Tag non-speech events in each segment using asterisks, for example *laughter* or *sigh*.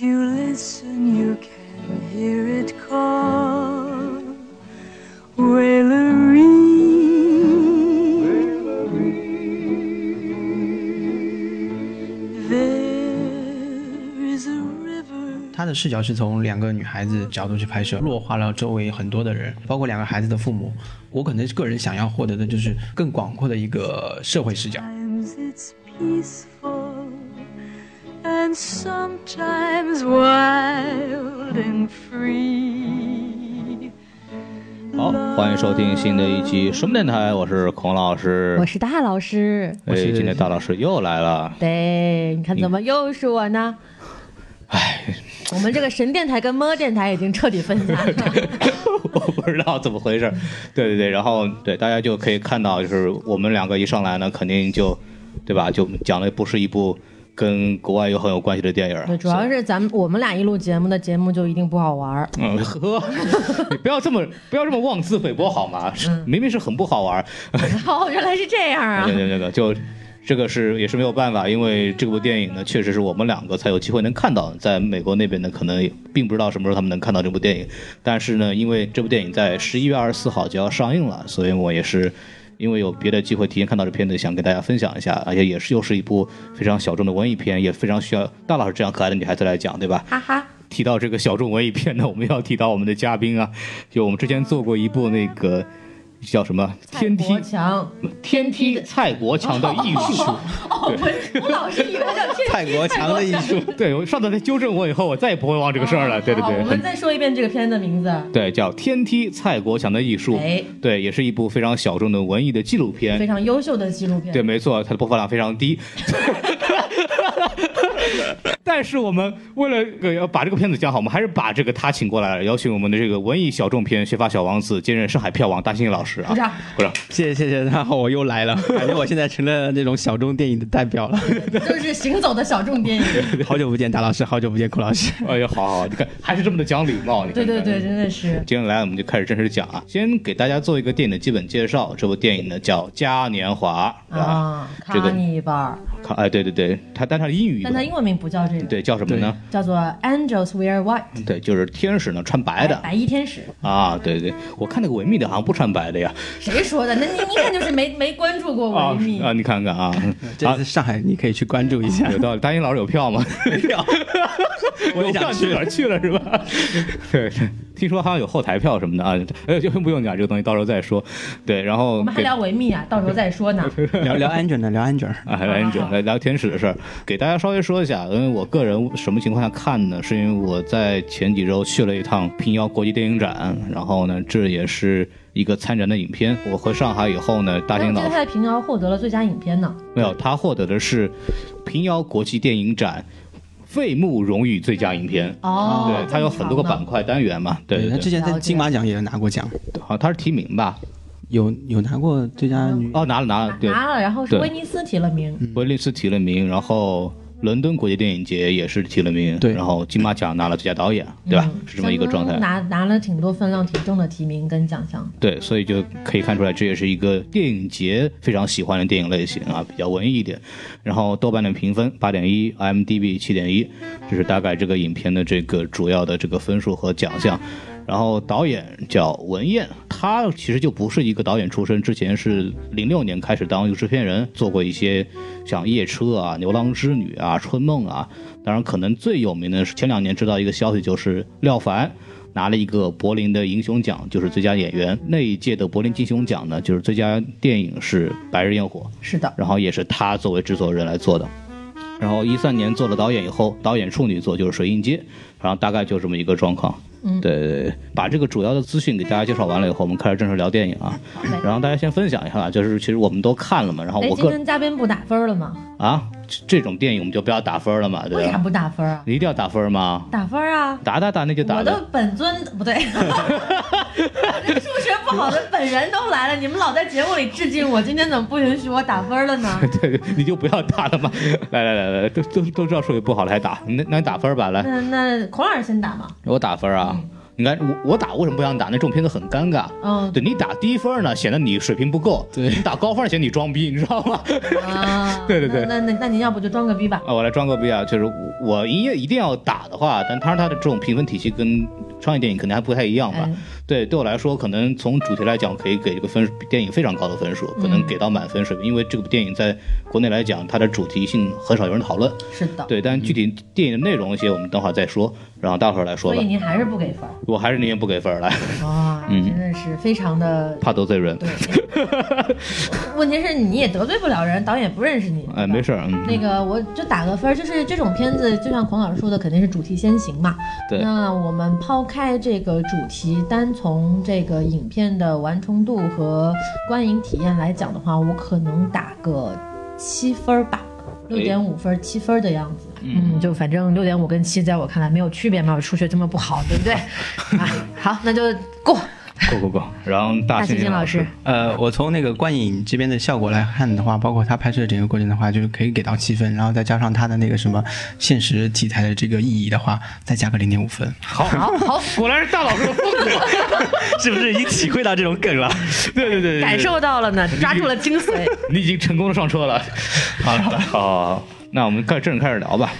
If you listen, you can hear it call. Wailery. There is a river. 他的视角是从两个女孩子角度去拍摄，弱化了周围很多的人，包括两个孩子的父母。我可能个人想要获得的就是更广阔的一个社会视角。Sometimes it's peaceful, sometimes wild and free. 好，欢迎收听新的一期什么电台，我是孔老师。我是大老师。哎，今天大老师又来了。对，你看怎么又是我呢？哎，我们这个神电台跟么电台已经彻底分家了。*laughs* 我不知道怎么回事。对对对，然后对大家就可以看到，就是我们两个一上来呢，肯定就，对吧？就讲的不是一部跟国外有很有关系的电影主要是咱们我们俩一录节目的节目就一定不好玩儿。嗯，*laughs* 呵，你不要这么不要这么妄自菲薄好吗？是明明是很不好玩儿。*laughs* 哦，原来是这样啊对！对对对，就这个是也是没有办法，因为这部电影呢，确实是我们两个才有机会能看到，在美国那边呢，可能也并不知道什么时候他们能看到这部电影。但是呢，因为这部电影在十一月二十四号就要上映了，所以我也是。因为有别的机会提前看到这片子，想跟大家分享一下，而且也是又是一部非常小众的文艺片，也非常需要大老师这样可爱的女孩子来讲，对吧？哈哈，提到这个小众文艺片呢，我们要提到我们的嘉宾啊，就我们之前做过一部那个叫什么《天梯蔡国强。天梯蔡国强的艺术》。哦，我我老是以为叫天蔡国强的艺术，对，我上次他纠正我以后，我再也不会忘这个事儿了。对对对，我们再说一遍这个片的名字。对，叫《天梯蔡国强的艺术》。哎对，也是一部非常小众的文艺的纪录片非。常优秀的纪录片。对，没错，它的播放量非常低。*laughs* *laughs* 但是我们为了呃要把这个片子讲好，我们还是把这个他请过来了，邀请我们的这个文艺小众片学法小王子，兼任上海票王大兴老师啊鼓，掌。鼓掌。谢谢谢谢，然后我又来了，感觉我现在成了那种小众电影的代表了。*laughs* 就是行走的小众电影。*laughs* 好久不见，大老师，好久不见，孔老师。哎呀，好好好，你看还是这么的讲礼貌，你看看对对对，真的是。接下来我们就开始正式讲啊，先给大家做一个电影的基本介绍。这部电影呢叫《嘉年华》，啊，这个卡尼巴，看，哎，对对对，它但它的英语但他英文名不叫这个，对叫什么呢？叫做 Angels Wear White，对，就是天使呢穿白的白衣天使。啊，对对，我看那个维密的好像不穿白的呀。谁说的？那你一看就是没 *laughs* 没关注过啊维密。*laughs* 啊，你看看啊，这次上海你可以去关注一下。*laughs* 有道理。大英老师有票吗？没票，我也想去哪儿去了是吧？对，听说好像有后台票什么的啊，呃，*laughs* 就不用讲这个东西，到时候再说。对，然后我们还聊维密啊，*laughs* 到时候再说呢。聊聊安全的，聊安全。啊，还有 Angel 来聊天使的事儿，给大家稍微说一下。因为我个人什么情况下看呢？是因为我在前几周去了一趟平遥国际电影展，然后呢，这也是一个参展的影片。我回上海以后呢，大兴老师他在平遥获得了最佳影片呢。没有，他获得的是平遥国际电影展费穆荣誉最佳影片。哦，对，它有很多个板块单元嘛，对对对，他之前在金马奖也拿过奖，好像他是提名吧？有有拿过最佳女。哦，拿了拿了，对，拿了，然后是威尼斯提了名。威尼斯提了名，然后伦敦国际电影节也是提了名，对然后金马奖拿了最佳导演，对吧？嗯是这么一个状态。拿拿了挺多分量挺重的提名跟奖项。对，所以就可以看出来，这也是一个电影节非常喜欢的电影类型啊，比较文艺一点。然后豆瓣的评分八点一，IMDB 七点一，这是大概这个影片的这个主要的这个分数和奖项。然后导演叫文彦，他其实就不是一个导演出身，之前是零六年开始当一个制片人，做过一些像《夜车》啊、《牛郎织女》啊、《春梦》啊。当然，可能最有名的是前两年知道一个消息，就是廖凡拿了一个柏林的银熊奖，就是最佳演员。那一届的柏林金熊奖呢，就是最佳电影是《白日焰火》，是的，然后也是他作为制作人来做的。然后一三年做了导演以后，导演处女作就是《水印街》，然后大概就这么一个状况。嗯对对对，把这个主要的资讯给大家介绍完了以后，我们开始正式聊电影啊。然后大家先分享一下吧，就是其实我们都看了嘛，然后哎，我个今天嘉宾不打分了吗？啊这这种电影我们就不要打分了嘛，对吧？为啥不打分啊？你一定要打分吗？打分啊！打打打，那就打。我的本尊不对，*laughs* 这数学不好的本人都来了，你们老在节目里致敬我，今天怎么不允许我打分了呢？*laughs* 对，你就不要打了嘛。*laughs* 来来来来，都都都知道数学不好了还打，那那你打分吧，来，那那孔老师先打嘛。我打分啊。你看我我打为什么不想打？那这种片子很尴尬。嗯对你打低分呢，显得你水平不够；对你打高分显得你装逼，你知道吗？啊，*laughs* 对对对那那那那您要不就装个逼吧？啊，我来装个逼啊！就是我音乐一定要打的话，但当然它的这种评分体系跟商业电影可能还不太一样吧。哎对，对我来说，可能从主题来讲，可以给一个分电影非常高的分数，可能给到满分水平，因为这部电影在国内来讲，它的主题性很少有人讨论。是的，对，但具体电影的内容一些，我们等会儿再说，然后大伙儿来说吧所以。您还是不给分我还是宁愿不给分来，哇，*laughs* 嗯真的是非常的怕得罪人。对。*laughs* 问题是你也得罪不了人，导演不认识你。哎，没事儿，嗯，那个，我就打个分，就是这种片子，就像孔老师说的，肯定是主题先行嘛。对那我们抛开这个主题，单从这个影片的完成度和观影体验来讲的话，我可能打个七分儿吧，六点五分儿、七分儿的样子。嗯，就反正六点五跟七，在我看来没有区别嘛。我数学这么不好，对不对？*laughs* 啊，好，那就过。够够够。然后大大猩猩老师，呃，我从那个观影这边的效果来看的话，包括他拍摄整个过程的话，就是可以给到七分，然后再加上他的那个什么现实题材的这个意义的话，再加个零点五分，好，好好，果然是大老师的风格。是不是已经体会到这种梗了？对对对对，对感受到了呢，抓住了精髓。你已经成功的上车了。好了好了，好，那我们开正式开始聊吧。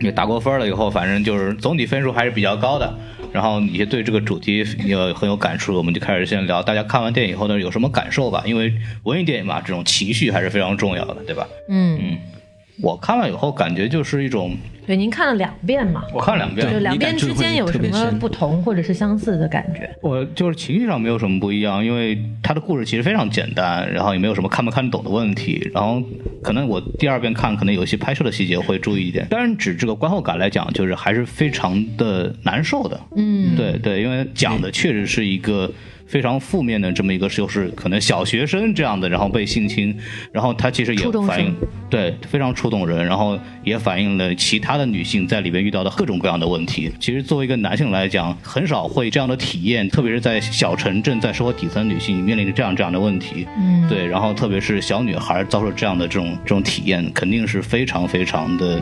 你打过分了以后，反正就是总体分数还是比较高的。然后你也对这个主题也很有感触，我们就开始先聊大家看完电影以后呢有什么感受吧。因为文艺电影嘛，这种情绪还是非常重要的，对吧？嗯，嗯，我看了以后感觉就是一种，对，您看了两遍嘛？我看了两遍，就两遍之间有什么不同或者是相似的感觉？我就是情绪上没有什么不一样，因为他的故事其实非常简单，然后也没有什么看不看得懂的问题。然后可能我第二遍看，可能有一些拍摄的细节会注意一点。当然，指这个观后感来讲，就是还是非常的难受的。嗯，对对，因为讲的确实是一个非常负面的这么一个，就是可能小学生这样的，然后被性侵，然后他其实也反映对非常触动人，然后也反映了其他的女性在里面遇到的各种各样的问题。其实作为一个男性来讲，很少会这样的体验，特别是在小城镇，在生活底层女性面临着这样这样的问题。嗯，对，然后特别是小女孩遭受这样的这种这种体验，肯定是非常非常的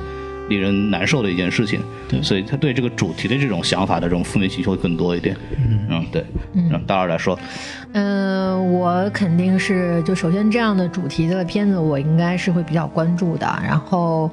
令人难受的一件事情。对所以他对这个主题的这种想法的这种负面情绪会更多一点。嗯对，嗯大二来说，嗯、我肯定是就首先这样的主题的片子，我应该是会比较关注的。然后，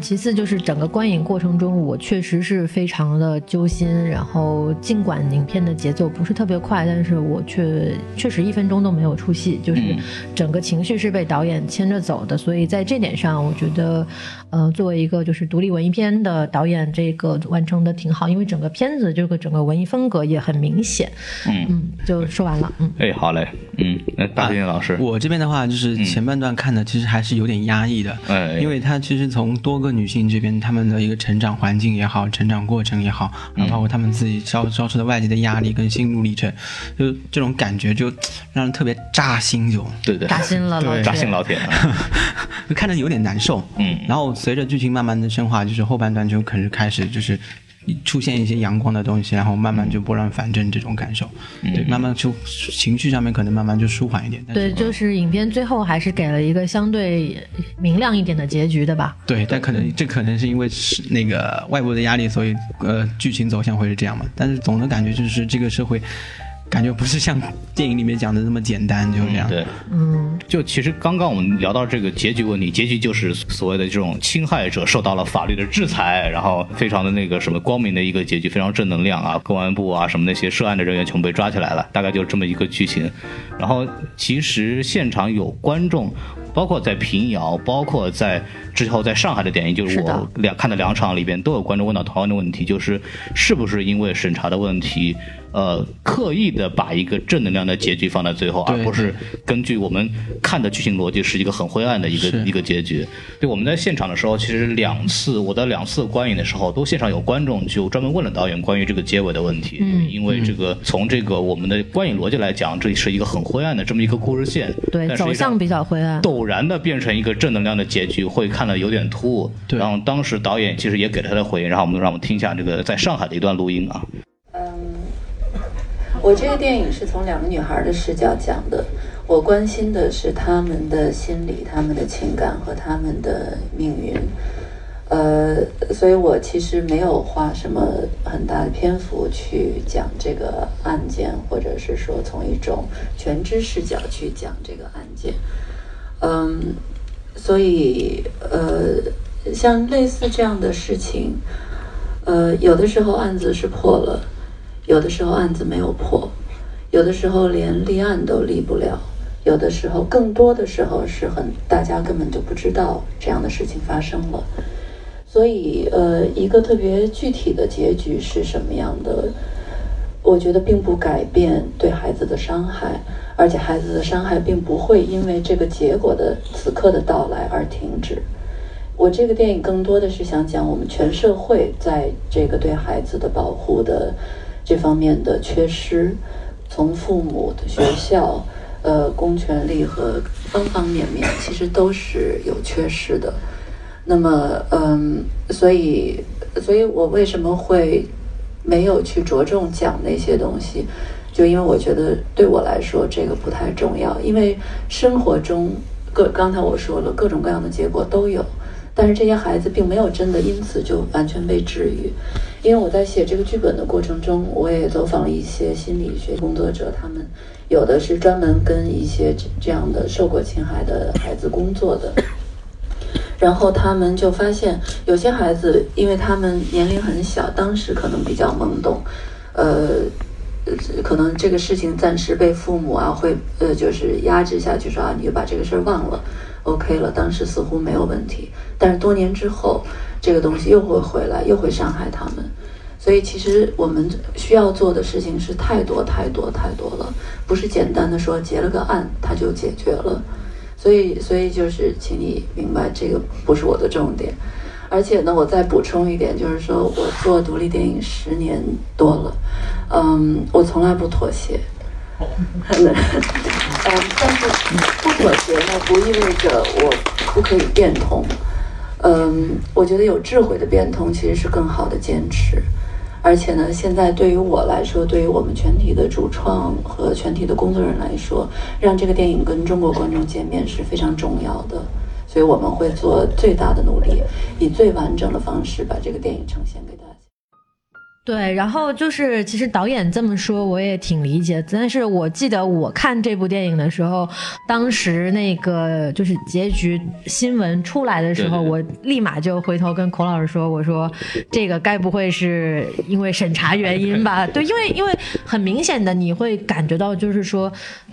其次就是整个观影过程中，我确实是非常的揪心。然后，尽管影片的节奏不是特别快，但是我却确实一分钟都没有出戏，就是嗯整个情绪是被导演牵着走的。所以在这点上，我觉得，呃，作为一个就是独立文艺片的导演，这个完成的挺好，因为整个片子这个整个文艺风格也很明显。嗯，嗯，就说完了。嗯。哎，好嘞，嗯，那大猩猩老师，我这边的话，就是前半段看的其实还是有点压抑的，哎。因为他其实从多个女性这边她们的一个成长环境也好，成长过程也好，然后包括她们自己遭遭受的外界的压力跟心路历程，就这种感觉就让人特别扎心，就。对对，扎心了，老对。扎心老铁，*laughs* 就看着有点难受。嗯。然后随着剧情慢慢的深化，就是后半段就可能开始就是。出现一些阳光的东西，然后慢慢就拨乱反正这种感受，对，慢慢就情绪上面可能慢慢就舒缓一点。对，就是影片最后还是给了一个相对明亮一点的结局的吧？对，但可能这可能是因为是那个外部的压力，所以呃剧情走向会是这样嘛。但是总的感觉就是这个社会，感觉不是像电影里面讲的那么简单，就这样。对，嗯，就其实刚刚我们聊到这个结局问题，结局就是所谓的这种侵害者受到了法律的制裁，然后非常的那个什么光明的一个结局，非常正能量啊，公安部啊什么那些涉案的人员全部被抓起来了，大概就是这么一个剧情。然后其实现场有观众。包括在平遥，包括在之后在上海的电影，就是我两看的两场里边，都有观众问到同样的问题，就是是不是因为审查的问题，呃，刻意的把一个正能量的结局放在最后，而不是根据我们看的剧情逻辑是一个很灰暗的一个一个结局。对，我们在现场的时候，其实两次我的两次观影的时候，都现场有观众就专门问了导演关于这个结尾的问题。嗯因为这个从这个我们的观影逻辑来讲，这是一个很灰暗的这么一个故事线，对，走向比较灰暗。陡然的变成一个正能量的结局，会看的有点突兀。对然后当时导演其实也给了他的回应，然后我们让我们听一下这个在上海的一段录音啊。我这个电影是从两个女孩的视角讲的，我关心的是她们的心理、她们的情感和她们的命运。呃，所以我其实没有花什么很大的篇幅去讲这个案件，或者是说从一种全知视角去讲这个案件。嗯，所以呃，像类似这样的事情，呃，有的时候案子是破了，有的时候案子没有破，有的时候连立案都立不了，有的时候更多的时候是很大家根本就不知道这样的事情发生了。所以，呃，一个特别具体的结局是什么样的？我觉得并不改变对孩子的伤害，而且孩子的伤害并不会因为这个结果的此刻的到来而停止。我这个电影更多的是想讲我们全社会在这个对孩子的保护的这方面的缺失，从父母的学校、呃公权力和方方面面，其实都是有缺失的。那么，嗯，所以，所以我为什么会没有去着重讲那些东西？就因为我觉得对我来说这个不太重要，因为生活中各刚才我说了各种各样的结果都有，但是这些孩子并没有真的因此就完全被治愈。因为我在写这个剧本的过程中，我也走访了一些心理学工作者，他们有的是专门跟一些这这样的受过侵害的孩子工作的。然后他们就发现，有些孩子，因为他们年龄很小，当时可能比较懵懂，呃，可能这个事情暂时被父母啊会呃就是压制下去，说啊你就把这个事儿忘了，OK 了，当时似乎没有问题，但是多年之后，这个东西又会回来，又会伤害他们，所以其实我们需要做的事情是太多太多太多了，不是简单的说结了个案它就解决了。所以，所以就是，请你明白，这个不是我的重点。而且呢，我再补充一点，就是说我做独立电影十年多了，嗯，我从来不妥协。*laughs* 嗯，但是不妥协呢，不意味着我不可以变通。嗯，我觉得有智慧的变通其实是更好的坚持。而且呢，现在对于我来说，对于我们全体的主创和全体的工作人员来说，让这个电影跟中国观众见面是非常重要的。所以我们会做最大的努力，以最完整的方式把这个电影呈现给大家。对，然后就是其实导演这么说，我也挺理解。但是我记得我看这部电影的时候，当时那个就是结局新闻出来的时候，我立马就回头跟孔老师说：“我说这个该不会是因为审查原因吧？” *laughs* 对，因为因为很明显的你会感觉到，就是说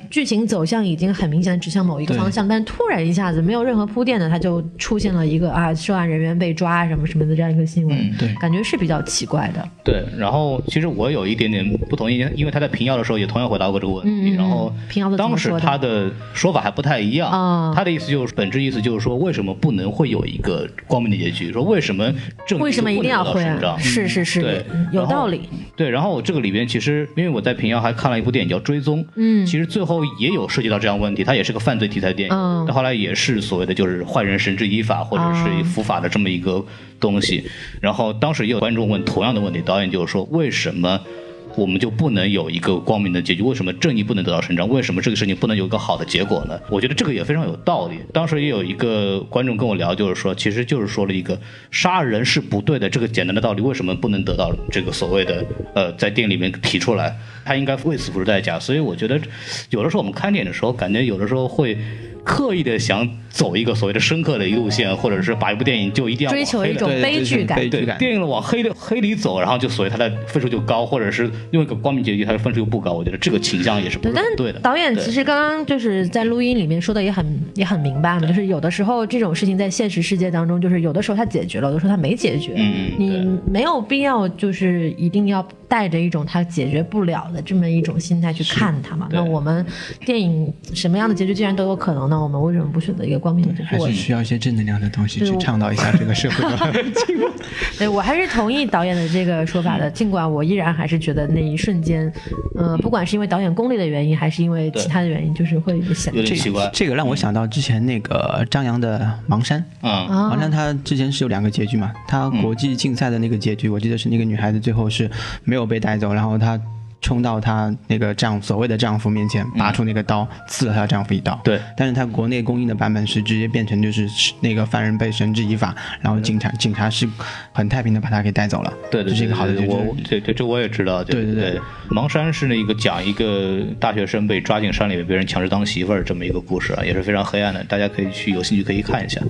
剧情走向已经很明显的指向某一个方向，但突然一下子没有任何铺垫的，它就出现了一个啊涉案人员被抓什么什么的这样一个新闻，对，感觉是比较奇怪的。对。然后其实我有一点点不同意见，因为他在平遥的时候也同样回答过这个问题。然后当时他的说法还不太一样。他的意思就是，本质意思就是说，为什么不能会有一个光明的结局？说为什么正为什么一定要会？是是是，对，有道理。对，然后这个里边其实，因为我在平遥还看了一部电影叫《追踪》，嗯，其实最后也有涉及到这样问题，它也是个犯罪题材电影，但后来也是所谓的就是坏人绳之以法或者是伏法的这么一个东西。然后当时也有观众问同样的问题，导演就是说为什么？我们就不能有一个光明的结局？为什么正义不能得到伸张？为什么这个事情不能有一个好的结果呢？我觉得这个也非常有道理。当时也有一个观众跟我聊，就是说，其实就是说了一个杀人是不对的这个简单的道理，为什么不能得到这个所谓的呃，在电影里面提出来？他应该为此付出代价。所以我觉得，有的时候我们看电影的时候，感觉有的时候会。刻意的想走一个所谓的深刻的一路线，或者是把一部电影就一定要追求一种悲剧感，对电影往黑的黑里走，然后就所谓它的分数就高，或者是用一个光明结局，它的分数又不高。我觉得这个倾向也是不对的。导演其实刚刚就是在录音里面说的也很也很明白嘛，就是有的时候这种事情在现实世界当中，就是有的时候它解决了，有的时候它没解决。嗯你没有必要就是一定要带着一种他解决不了的这么一种心态去看他嘛。那我们电影什么样的结局既然都有可能呢？我们为什么不选择一个光明的结局？还是需要一些正能量的东西去倡导一下这个社会的 *laughs* 对，我还是同意导演的这个说法的。尽管我依然还是觉得那一瞬间，呃，不管是因为导演功力的原因，还是因为其他的原因，就是会显有点奇怪。这个让我想到之前那个张扬的《盲山》啊，盲山他之前是有两个结局嘛，他国际竞赛的那个结局，我记得是那个女孩子最后是没有被带走，然后她。冲到她那个丈所谓的丈夫面前，拔出那个刀，刺了她丈夫一刀。对，但是她国内公映的版本是直接变成就是那个犯人被绳之以法，然后警察警察是很太平的把他给带走了。对对，这是一个好的结局。对我对对，这我也知道。对对对对，盲山是那个讲一个大学生被抓进山里面，被人强制当媳妇儿这么一个故事啊，也是非常黑暗的，大家可以去有兴趣可以看一下。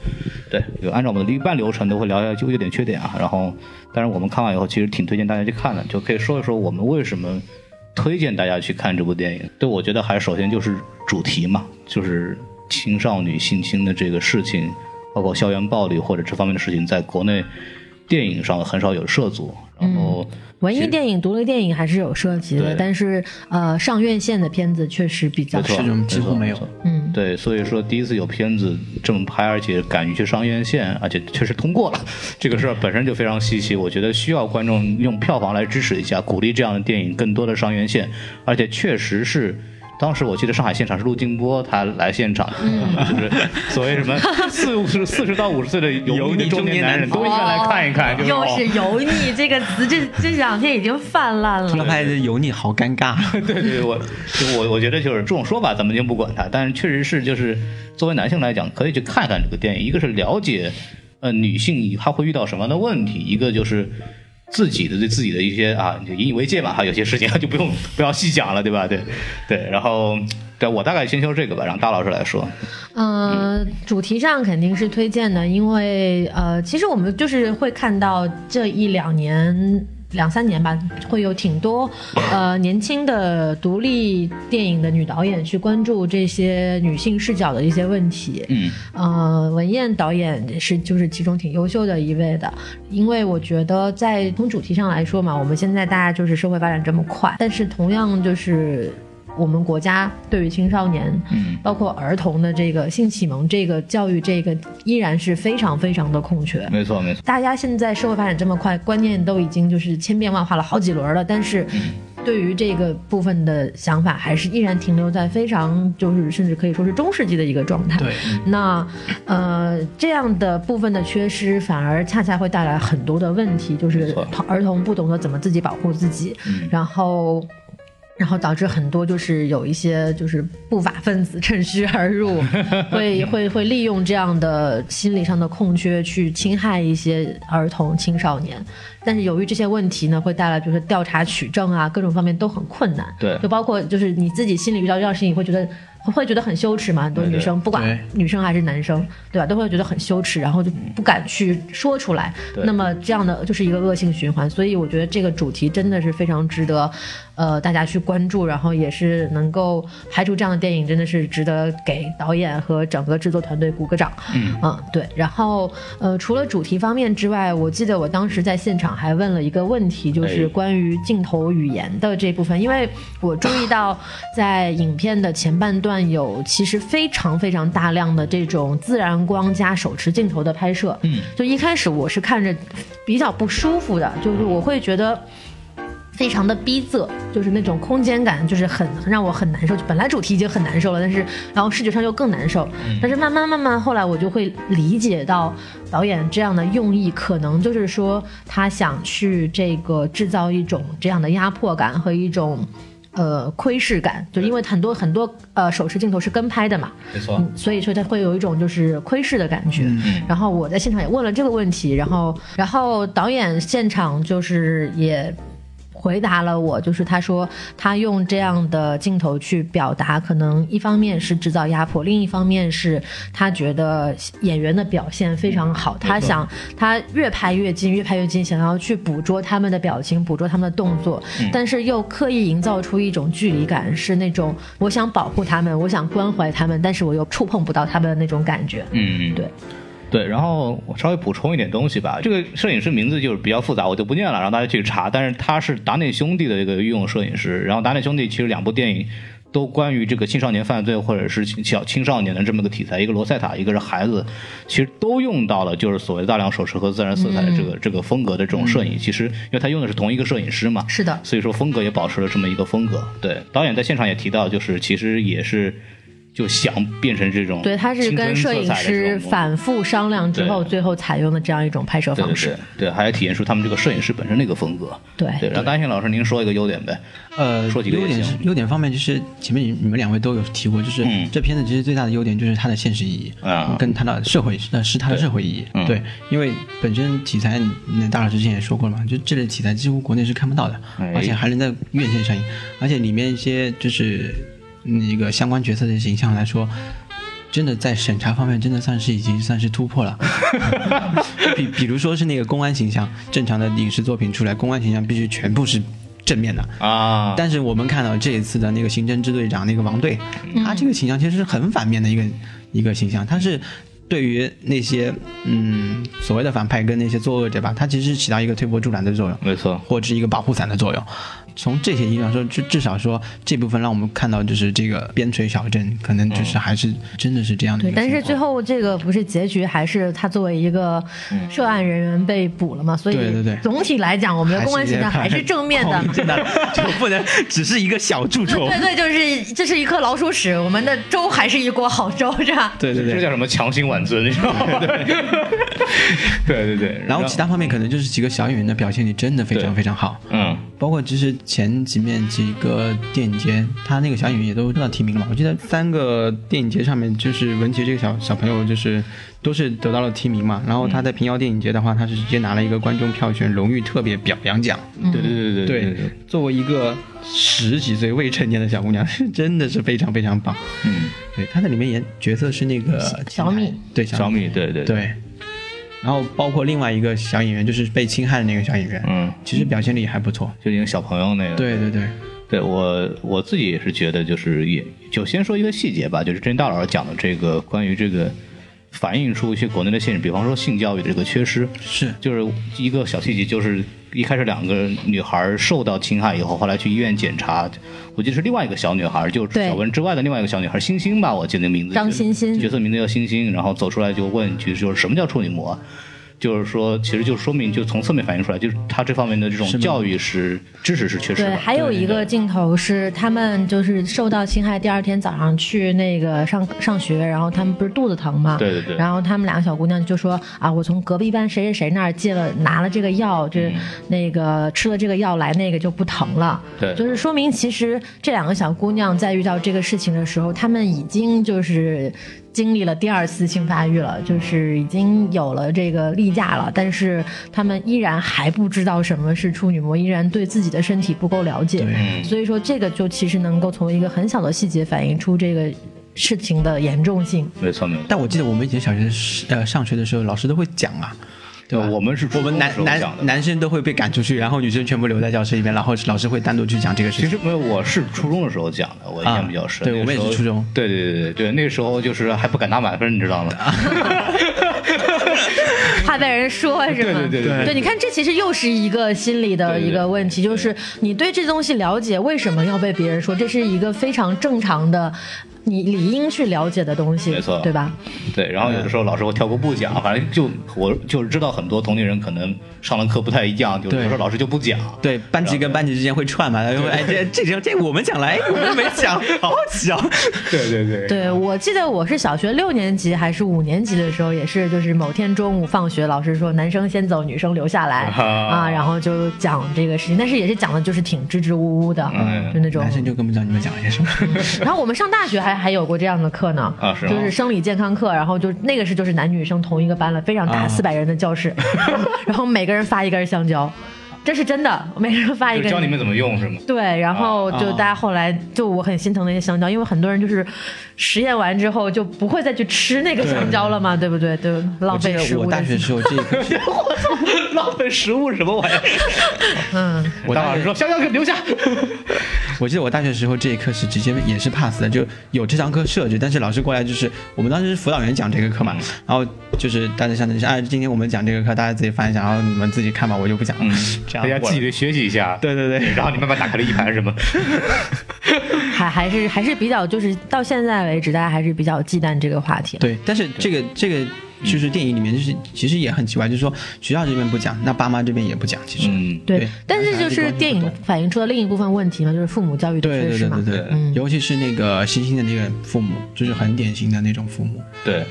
对，就按照我们的一般流程都会聊一下优点缺点啊，然后，但是我们看完以后其实挺推荐大家去看的，就可以说一说我们为什么推荐大家去看这部电影。对，我觉得还首先就是主题嘛，就是青少女性侵的这个事情，包括校园暴力或者这方面的事情，在国内电影上很少有涉足，然后。文艺电影、独立电影还是有涉及的，但是呃，上院线的片子确实比较少。几乎没有嗯，对，所以说第一次有片子这么拍，而且敢于去上院线，而且确实通过了，*laughs* 这个事儿本身就非常稀奇。我觉得需要观众用票房来支持一下，鼓励这样的电影更多的上院线，而且确实是。当时我记得上海现场是陆静波他来现场，就是所谓什么四五十四十到五十岁的油腻中年男人都应该来看一看，就是又哦是油腻这个词，这这两天已经泛滥了。拍的油腻，好尴尬。*laughs* 对对，我就我我觉得就是这种说法，咱们就不管它，但是确实是就是作为男性来讲，可以去看看这个电影。一个是了解呃女性她会遇到什么样的问题，一个就是自己的对自己的一些啊就引以为戒吧，哈，有些事情就不用 *laughs* 不要细讲了，对吧？对对，然后对我大概先说这个吧，让大老师来说。呃，主题上肯定是推荐的，因为呃，其实我们就是会看到这一两年。两三年吧，会有挺多呃年轻的独立电影的女导演去关注这些女性视角的一些问题。嗯呃，文燕导演是就是其中挺优秀的一位的，因为我觉得在从主题上来说嘛，我们现在大家就是社会发展这么快，但是同样就是我们国家对于青少年，嗯包括儿童的这个性启蒙这个教育，这个依然是非常非常的空缺。没错没错，大家现在社会发展这么快，观念都已经就是千变万化了好几轮了，但是对于这个部分的想法，还是依然停留在非常就是甚至可以说是中世纪的一个状态。对，那呃这样的部分的缺失，反而恰恰会带来很多的问题，就是儿童不懂得怎么自己保护自己，嗯然后。然后导致很多就是有一些就是不法分子趁虚而入，*laughs* 会会会利用这样的心理上的空缺去侵害一些儿童青少年。但是由于这些问题呢，会带来就是调查取证啊，各种方面都很困难。对就包括就是你自己心里遇到这样的事情，你会觉得会觉得很羞耻嘛？很多女生不管女生还是男生，对吧，都会觉得很羞耻，然后就不敢去说出来。那么这样的就是一个恶性循环。所以我觉得这个主题真的是非常值得，呃，大家去关注，然后也是能够拍出这样的电影，真的是值得给导演和整个制作团队鼓个掌。嗯对。然后呃，除了主题方面之外，我记得我当时在现场还问了一个问题，就是哎关于镜头语言的这部分，因为我注意到在影片的前半段有其实非常非常大量的这种自然光加手持镜头的拍摄。嗯，就一开始我是看着比较不舒服的，就是我会觉得。非常的逼仄，就是那种空间感，就是很让我很难受。就本来主题已经很难受了，但是然后视觉上又更难受。但是慢慢慢慢，后来我就会理解到导演这样的用意，可能就是说他想去这个制造一种这样的压迫感和一种呃窥视感，就因为很多很多呃手持镜头是跟拍的嘛，没错嗯，所以说它会有一种就是窥视的感觉。然后我在现场也问了这个问题，然后然后导演现场就是也。回答了我，就是他说他用这样的镜头去表达，可能一方面是制造压迫，另一方面是他觉得演员的表现非常好，他想他越拍越近，越拍越近，想要去捕捉他们的表情，捕捉他们的动作，但是又刻意营造出一种距离感，是那种我想保护他们，我想关怀他们，但是我又触碰不到他们的那种感觉。嗯，对。对，然后我稍微补充一点东西吧。这个摄影师名字就是比较复杂，我就不念了，让大家去查。但是他是达内兄弟的一个御用摄影师。然后达内兄弟其实两部电影都关于这个青少年犯罪或者是小青少年的这么个题材，一个罗塞塔，一个是孩子，其实都用到了就是所谓大量手持和自然色彩的这个、这个风格的这种摄影。其实因为他用的是同一个摄影师嘛，是的，所以说风格也保持了这么一个风格。对，导演在现场也提到，就是其实也是。就想变成这种对，他是跟摄影师反复商量之后，最后采用的这样一种拍摄对对方式对。还要体现出他们这个摄影师本身的一个风格。对。对，让大兴老师您说一个优点呗。呃，说几个优点是优点方面，就是前面你你们两位都有提过，就是嗯。这片子其实最大的优点就是它的现实意义，啊。跟它的社会呃是它的社会意义，嗯。对，因为本身题材，那大老师之前也说过了嘛，就这类题材几乎国内是看不到的，哎。而且还能在院线上映，而且里面一些就是那个相关角色的形象来说。真的在审查方面，真的算是已经算是突破了。*laughs* 比比如说是那个公安形象，正常的影视作品出来，公安形象必须全部是正面的，啊，但是我们看到这一次的那个刑侦支队长那个王队，他这个形象其实是很反面的一个一个形象，他是对于那些嗯所谓的反派跟那些作恶者吧，他其实是起到一个推波助澜的作用，没错，或者是一个保护伞的作用。从这些意义上说，至至少说这部分让我们看到，就是这个边陲小镇可能就是还是真的是这样的对。但是最后这个不是结局，还是他作为一个涉案人员被捕了嘛？所以对对对总体来讲，我们的公安形象还是正面的。*laughs* 真的 *laughs* 就不能只是一个小蛀虫。对对，就是这是一颗老鼠屎，我们的粥还是一锅好粥，是吧？对对对。这叫什么强行挽尊，你知道吗？*laughs* 对对对，然后其他方面可能就是几个小演员的表现力真的非常非常好。嗯，包括其实前几面几个电影节，他那个小演员也都得到提名了嘛。我记得三个电影节上面，就是文杰这个小小朋友，就是都是得到了提名嘛。然后他在平遥电影节的话，他是直接拿了一个观众票选荣誉特别表扬奖。对对对对对，作为一个十几岁未成年的小姑娘，真的是非常非常棒。嗯，对，她在里面演角色是那个小米，对小米，对对，对。然后包括另外一个小演员，就是被侵害的那个小演员，嗯，其实表现力还不错。就那个小朋友那个，对对对，对我我自己也是觉得，就是也就先说一个细节吧，就是甄大老师讲的这个关于这个反映出一些国内的现实，比方说性教育的这个缺失，是。就是一个小细节，就是一开始两个女孩受到侵害以后，后来去医院检查，我记得是另外一个小女孩，就小文之外的另外一个小女孩，星星吧，我记得那名字，张星星角色名字叫星星，然后走出来就问一句，就是什么叫处女膜？就是说，其实就说明，就从侧面反映出来，就是他这方面的这种教育是知识是缺失对，的。还有一个镜头是他们就是受到侵害，第二天早上去那个上上学，然后他们不是肚子疼吗？对对对然后他们两个小姑娘就说啊，我从隔壁班谁谁谁那儿借了拿了这个药，就是那个吃了这个药来那个就不疼了。对就是说明其实这两个小姑娘在遇到这个事情的时候，她们已经就是。经历了第二次性发育了，就是已经有了这个例假了，但是他们依然还不知道什么是处女膜，依然对自己的身体不够了解。嗯所以说，这个就其实能够从一个很小的细节反映出这个事情的严重性。没错没错。但我记得我们以前小学呃上学的时候，老师都会讲啊，对？我们是我们男男男生都会被赶出去，然后女生全部留在教室里面，然后老师会单独去讲这个事情。其实没有，我是初中的时候讲的，我印象比较深。啊对我们也是初中对对对对对，那个时候就是还不敢拿满分，你知道吗？*laughs* 怕被人说是吗？对对对对你看这其实又是一个心理的一个问题，就是你对这东西了解，为什么要被别人说？这是一个非常正常的，你理应去了解的东西，没错对吧？对，然后有的时候老师会跳过不讲，反正就我就是知道很多同龄人可能上了课不太一样，就有对时候老师就不讲。对，班级跟班级之间会串嘛，然后哎，这这这这我们讲了，哎，我们没讲，好好奇哦。对对对对，我记得我是小学六年级还是五年级的时候，也是就是某天中午放学，老师说男生先走，女生留下来啊啊，然后就讲这个事情，但是也是讲的就是挺支支吾吾的，嗯就那种男生就根本不知道你们讲了些什么。*laughs* 然后我们上大学还还有过这样的课呢，啊是就是生理健康课，然后就那个是就是男女生同一个班了，非常大，啊。四百人的教室，*laughs* 然后每个人发一根香蕉，这是真的，我每个人发一个。教你们怎么用是吗？对，然后就啊大家后来就我很心疼那些香蕉，因为很多人就是实验完之后就不会再去吃那个香蕉了嘛，对不对？对浪费食物我大学时候这 *laughs* 浪费食物什么玩意儿？*laughs* 嗯，我大学大老师说香蕉给留下。我记得我大学时候这一课是直接也是 pass 的，就有这堂课设置，但是老师过来就是我们当时是辅导员讲这个课嘛，然后就是大家相当于是哎，今天我们讲这个课，大家自己翻一下，然后你们自己看吧，我就不讲了，这大家自己得学习一下。对对对，然后你慢慢打开了一盘什么？*laughs* 还还是还是比较就是到现在为止，大家还是比较忌惮这个话题。对，但是这个这个就是电影里面就是其实也很奇怪，就是说学校这边不讲，那爸妈这边也不讲，其实。嗯，对对，但是就是电影反映出了另一部分问题嘛，就是父母教育的对对缺失嘛。对对对，嗯尤其是那个星星的那个父母，就是很典型的那种父母，对，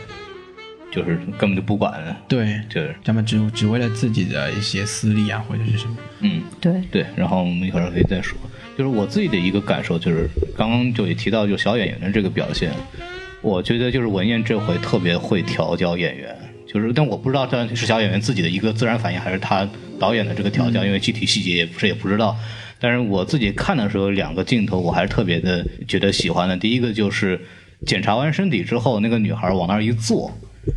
就是根本就不管，对，就是他们只只为了自己的一些私利啊，或者是什么，嗯。对，对，然后我们一会儿可以再说。就是我自己的一个感受，就是刚刚就也提到，就小演员的这个表现，我觉得就是文彦这回特别会调教演员，就是但我不知道这是小演员自己的一个自然反应，还是他导演的这个调教，因为具体细节也不是也不知道。但是我自己看的时候，两个镜头我还是特别的觉得喜欢的。第一个就是检查完身体之后，那个女孩往那儿一坐，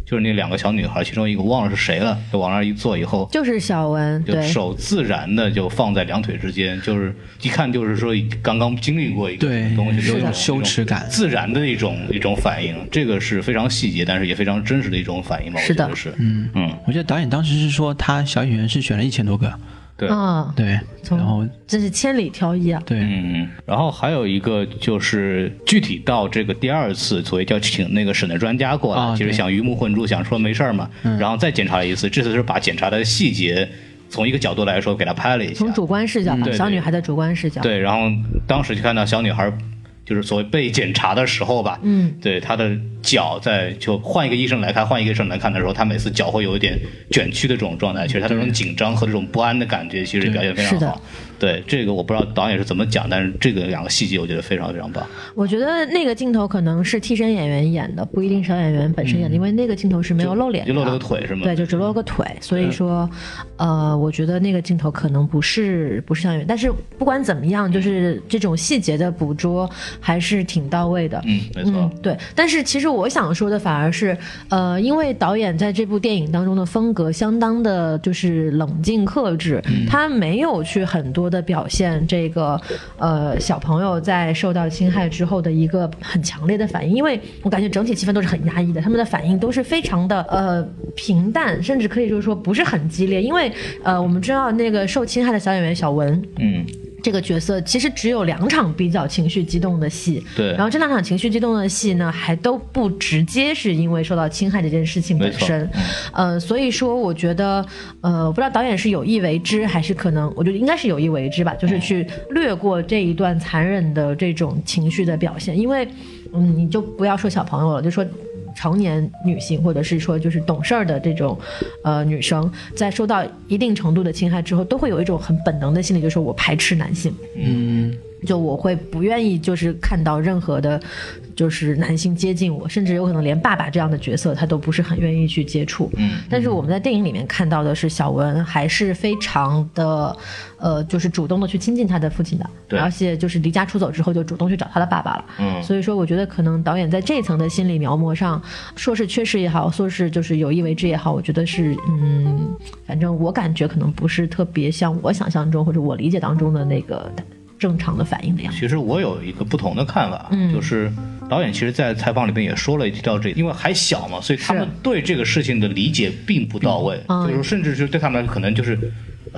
就是那两个小女孩，其中一个忘了是谁了，就往那儿一坐以后，就是小文，就对，手自然的就放在两腿之间，就是一看就是说刚刚经历过一个对东西，有一种羞耻感自然的一种一种反应，这个是非常细节，但是也非常真实的一种反应吧，是的是，嗯嗯，我记得导演当时是说他小演员是选了一千多个，对，嗯，对，然后真是千里挑一啊。对，嗯，然后还有一个就是具体到这个第二次，所谓叫请那个审的专家过来，啊其实想鱼目混珠，想说没事儿嘛，然后再检查了一次，这次是把检查的细节从一个角度来说给他拍了一下，从主观视角吧，对对小女孩的主观视角。对，然后当时就看到小女孩，就是所谓被检查的时候吧，嗯，对，他的脚在就换一个医生来看，换一个医生来看的时候，他每次脚会有一点卷曲的这种状态，其实他这种紧张和这种不安的感觉，其实表现非常好。对，这个我不知道导演是怎么讲，但是这个两个细节我觉得非常非常棒。我觉得那个镜头可能是替身演员演的，不一定小演员本身演的，因为那个镜头是没有露脸的，嗯就露了个腿是吗？对，就只露了个腿，所以说，呃，我觉得那个镜头可能不是不是小演员，但是不管怎么样，就是这种细节的捕捉还是挺到位的。嗯，没错。嗯，对。但是其实我想说的反而是，呃，因为导演在这部电影当中的风格相当的，就是冷静克制，他没有去很多的表现这个，呃，小朋友在受到侵害之后的一个很强烈的反应，因为我感觉整体气氛都是很压抑的，他们的反应都是非常的呃平淡，甚至可以就是说不是很激烈，因为呃，我们知道那个受侵害的小演员小文，嗯，这个角色其实只有两场比较情绪激动的戏，对然后这两场情绪激动的戏呢，还都不直接是因为受到侵害这件事情本身，呃，所以说我觉得，呃，我不知道导演是有意为之，还是可能，我觉得应该是有意为之吧，就是去略过这一段残忍的这种情绪的表现，因为，嗯，你就不要说小朋友了，就说。成年女性，或者是说就是懂事儿的这种，呃，女生，在受到一定程度的侵害之后，都会有一种很本能的心理，就是我排斥男性。嗯，就我会不愿意，就是看到任何的，就是男性接近我，甚至有可能连爸爸这样的角色，他都不是很愿意去接触。嗯，但是我们在电影里面看到的是小文还是非常的，呃，就是主动的去亲近他的父亲的，对而且就是离家出走之后就主动去找他的爸爸了。嗯所以说我觉得可能导演在这一层的心理描摹上，说是缺失也好，说是就是有意为之也好，我觉得是嗯，反正我感觉可能不是特别像我想象中或者我理解当中的那个正常的反应的样子。其实我有一个不同的看法，嗯就是导演其实，在采访里面也说了提到这个，因为还小嘛，所以他们对这个事情的理解并不到位，嗯就是说甚至是对他们来说可能就是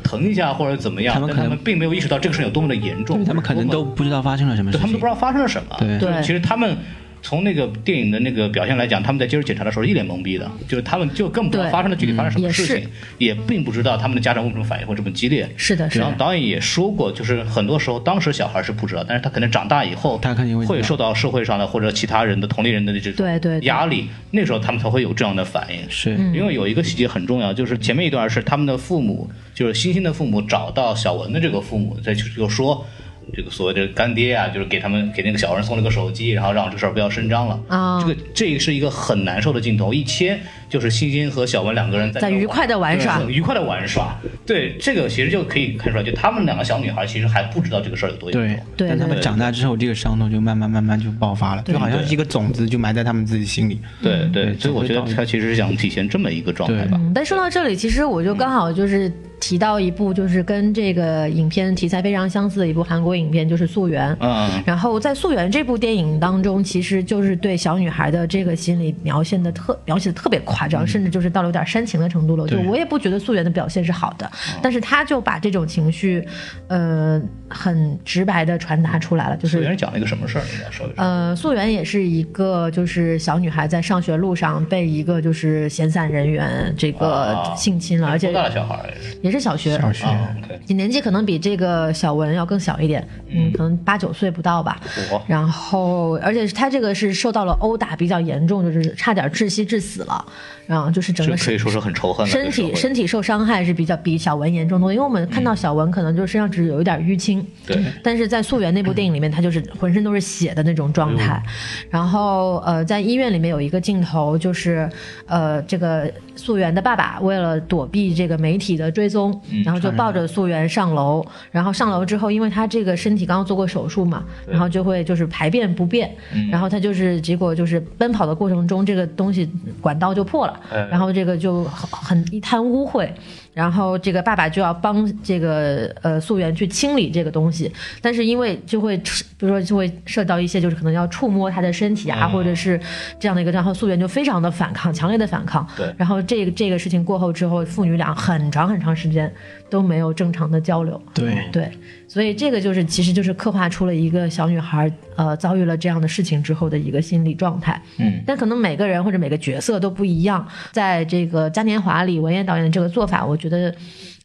疼一下或者怎么样，他他们可能们并没有意识到这个事情有多么的严重，他们可能都不知道发生了什么事情对他们都不知。道发生了什么。对对其实他们。从那个电影的那个表现来讲，他们在接受检查的时候一脸懵逼的，就是他们就更不知道发生了具体发生什么事情，也并不知道他们的家长为什么反应会这么激烈。是的，是的。然后导演也说过，就是很多时候当时小孩是不知道，但是他可能长大以后，他肯定会受到社会上的或者其他人的同龄人的这种对对对压力，那时候他们才会有这样的反应。是，嗯因为有一个细节很重要，就是前面一段是他们的父母，就是欣欣的父母找到小文的这个父母，在就就说这个所谓的干爹啊，就是给他们给那个小人送了个手机，然后让这事儿不要声张了。啊这个这是一个很难受的镜头，一切就是欣欣和小文两个人在在愉快的玩耍很愉快的玩耍。对，这个其实就可以看出来，就他们两个小女孩其实还不知道这个事儿有多严重。，对但他们长大之后，这个伤痛就慢慢慢慢就爆发了，就好像是一个种子就埋在他们自己心里。对对，对所以我觉得他其实是想体现这么一个状态吧。嗯，但说到这里，其实我就刚好就是提到一部就是跟这个影片题材非常相似的一部韩国影片，就是《溯源》。嗯嗯然后在《溯源》这部电影当中，其实就是对小女孩的这个心理描现的特描写的特别夸张，甚至就是到了有点煽情的程度了。就我也不觉得素媛的表现是好的，但是他就把这种情绪，呃，很直白的传达出来了，就是溯源讲了一个什么事儿？说一说。呃，溯源也是一个，就是小女孩在上学路上被一个就是闲散人员这个啊性侵了，而且多大的小孩儿？也是小学，小学啊，OK，年纪可能比这个小文要更小一点，嗯，可能八九岁不到吧。我然后，而且他这个是受到了殴打比较严重，就是差点窒息致死了，然后就是整这个可以说是很仇恨的身体身体受伤害是比较比小文严重多，因为我们看到小文可能就是身上只有一点淤青，对但是在《溯源》那部电影里面，他就是浑身都是血的那种状态。然后呃，在医院里面有一个镜头，就是呃，这个溯源的爸爸为了躲避这个媒体的追踪，然后就抱着溯源上楼。然后上楼之后，因为他这个身体刚刚做过手术嘛，然后就会就是排便不便，然后他就是结果就是奔跑的过程中，这个东西管道就破了，哎然后这个就很很一滩污秽。然后这个爸爸就要帮这个呃素媛去清理这个东西，但是因为就会比如说就会涉及到一些就是可能要触摸她的身体啊，嗯或者是这样的一个，然后素媛就非常的反抗，强烈的反抗。对然后这个这个事情过后之后，父女俩很长很长时间都没有正常的交流。对，对，所以这个就是其实就是刻画出了一个小女孩呃遭遇了这样的事情之后的一个心理状态。嗯，但可能每个人或者每个角色都不一样。在这个嘉年华里，文彦导演的这个做法，我觉得，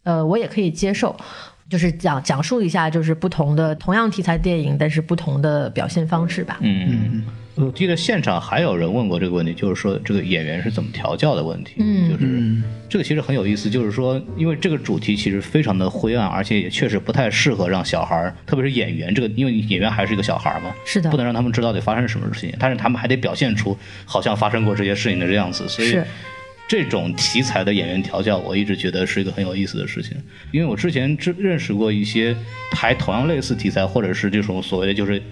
呃，我也可以接受。就是讲讲述一下，就是不同的同样题材电影，但是不同的表现方式吧。嗯，我记得现场还有人问过这个问题，就是说这个演员是怎么调教的问题。嗯就是这个其实很有意思，就是说，因为这个主题其实非常的灰暗，而且也确实不太适合让小孩儿，特别是演员这个，因为演员还是一个小孩儿嘛，是的不能让他们知道得发生什么事情，但是他们还得表现出好像发生过这些事情的样子，所以是这种题材的演员调教，我一直觉得是一个很有意思的事情。因为我之前知认识过一些拍同样类似题材，或者是这种所谓的就是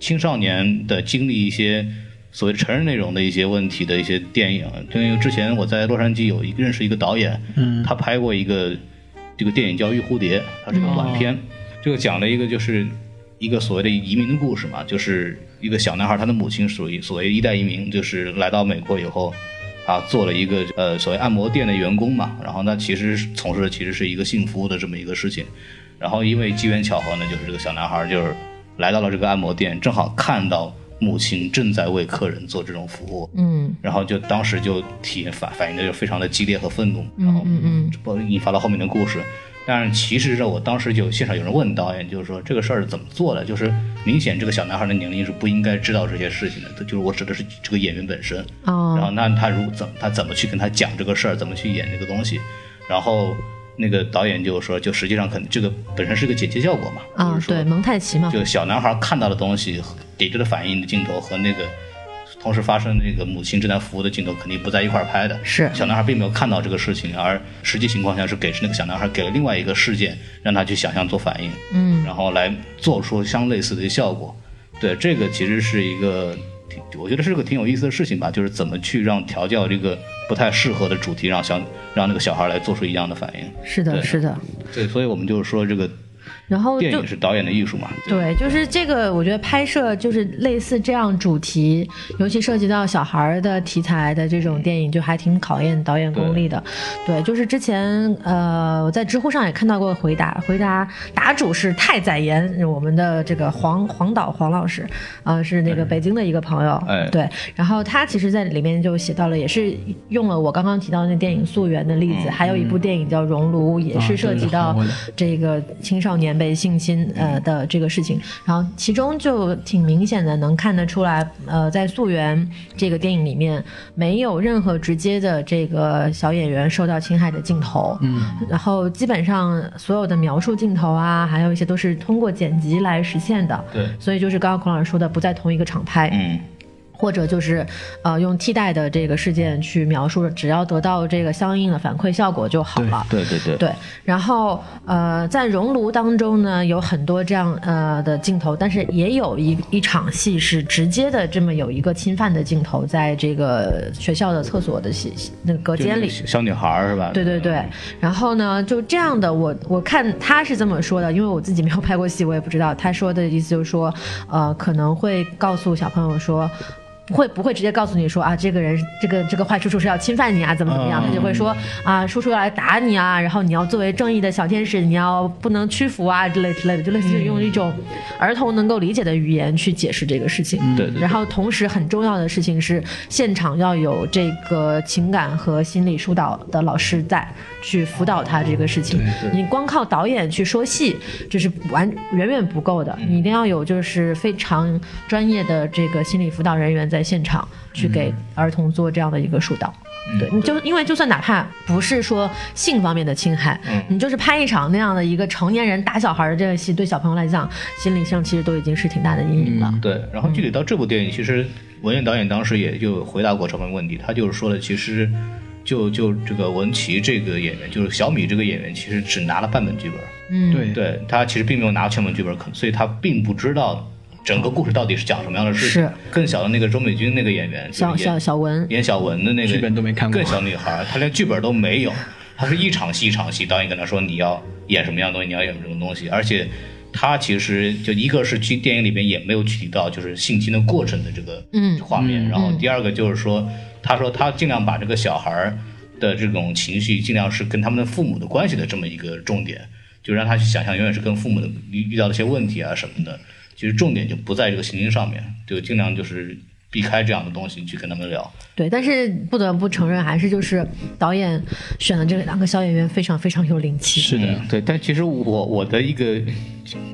青少年的经历一些所谓成人内容的一些问题的一些电影。因为之前我在洛杉矶有一个认识一个导演，嗯他拍过一个这个电影叫《玉蝴蝶》，它是个短片，这个讲了一个就是一个所谓的移民的故事嘛，就是一个小男孩，他的母亲属于所谓一代移民，就是来到美国以后。啊，做了一个呃所谓按摩店的员工嘛，然后那，其实从事的其实是一个性服务的这么一个事情，然后因为机缘巧合呢，就是这个小男孩就是来到了这个按摩店，正好看到母亲正在为客人做这种服务，嗯然后就当时就体验反反应的就非常的激烈和愤怒，然后嗯嗯不引发了后面的故事。但是其实上，我当时就现场有人问导演，就是说这个事儿是怎么做的？就是明显这个小男孩的年龄是不应该知道这些事情的，就是我指的是这个演员本身。哦然后哦那他如怎他怎么去跟他讲这个事儿，怎么去演这个东西？然后那个导演就说，就实际上可能这个本身是个剪接效果嘛，啊对蒙太奇嘛就小男孩看到的东西给这个反应的镜头和那个同时发生那个母亲正在服务的镜头肯定不在一块儿拍的。是小男孩并没有看到这个事情，而实际情况下是给那个小男孩给了另外一个事件，让他去想象做反应，嗯然后来做出相类似的效果。对，这个其实是一个挺，我觉得是个挺有意思的事情吧，就是怎么去让调教这个不太适合的主题，让小让那个小孩来做出一样的反应。是的是的，对，所以我们就是说，这个然后电影是导演的艺术嘛。对，就是这个，我觉得拍摄就是类似这样主题，尤其涉及到小孩儿的题材的这种电影，就还挺考验导演功力的。对，就是之前呃，我在知乎上也看到过回答，回答答主是太宰言，我们的这个黄黄导黄老师，呃，是那个北京的一个朋友。哎对，然后他其实在里面就写到了，也是用了我刚刚提到的那电影《溯源》的例子，还有一部电影叫《熔炉》，也是涉及到这个青少年被性侵呃的这个事情，然后其中就挺明显的能看得出来，呃，在《溯源》这个电影里面没有任何直接的这个小演员受到侵害的镜头，嗯，然后基本上所有的描述镜头啊，还有一些都是通过剪辑来实现的，对，所以就是刚刚孔老师说的，不在同一个场拍，嗯，或者就是，呃，用替代的这个事件去描述，只要得到这个相应的反馈效果就好了。对对对，对，然后呃，在熔炉当中呢，有很多这样呃的镜头，但是也有一一场戏是直接的这么有一个侵犯的镜头，在这个学校的厕所的戏那个隔间里。小女孩儿是吧？对对对，然后呢，就这样的，我我看他是这么说的，因为我自己没有拍过戏，我也不知道。他说的意思就是说，呃，可能会告诉小朋友说。不会不会直接告诉你说啊，这个人这个这个坏叔叔是要侵犯你啊，怎么怎么样？他就会说啊，叔叔要来打你啊，然后你要作为正义的小天使，你要不能屈服啊，之类之类的，就类似于用一种儿童能够理解的语言去解释这个事情。对对对然后同时很重要的事情是，现场要有这个情感和心理疏导的老师在去辅导他这个事情。你光靠导演去说戏，这是完远远不够的，你一定要有就是非常专业的这个心理辅导人员在现场去给儿童做这样的一个疏导。对，你就因为就算哪怕不是说性方面的侵害，你就是拍一场那样的一个成年人打小孩的这个戏，对小朋友来讲，心理上其实都已经是挺大的阴影了。对，然后具体到这部电影，其实文彦导演当时也就回答过这个问题，他就是说了，其实就就这个文琪这个演员，就是小米这个演员，其实只拿了半本剧本，嗯，对。对他其实并没有拿全本剧本，可所以他并不知道整个故事到底是讲什么样的事情。是。更小的那个周美君那个演员，小小小文，演小文的那个剧本都没看过。更小女孩，她连剧本都没有，她是一场戏一场戏，导演跟她说你要演什么样的东西，你要演什么东西，而且她其实就一个是去电影里边也没有具体到就是性侵的过程的这个嗯。画面，嗯。然后第二个就是说，她说她尽量把这个小孩儿的这种情绪尽量是跟他们的父母的关系的这么一个重点，就让他去想象永远是跟父母的遇遇到的一些问题啊什么的，其实重点就不在这个行星上面，就尽量就是避开这样的东西去跟他们聊。对，但是不得不承认，还是就是导演选的这两个小演员非常非常有灵气。是的嗯，对，但其实我我的一个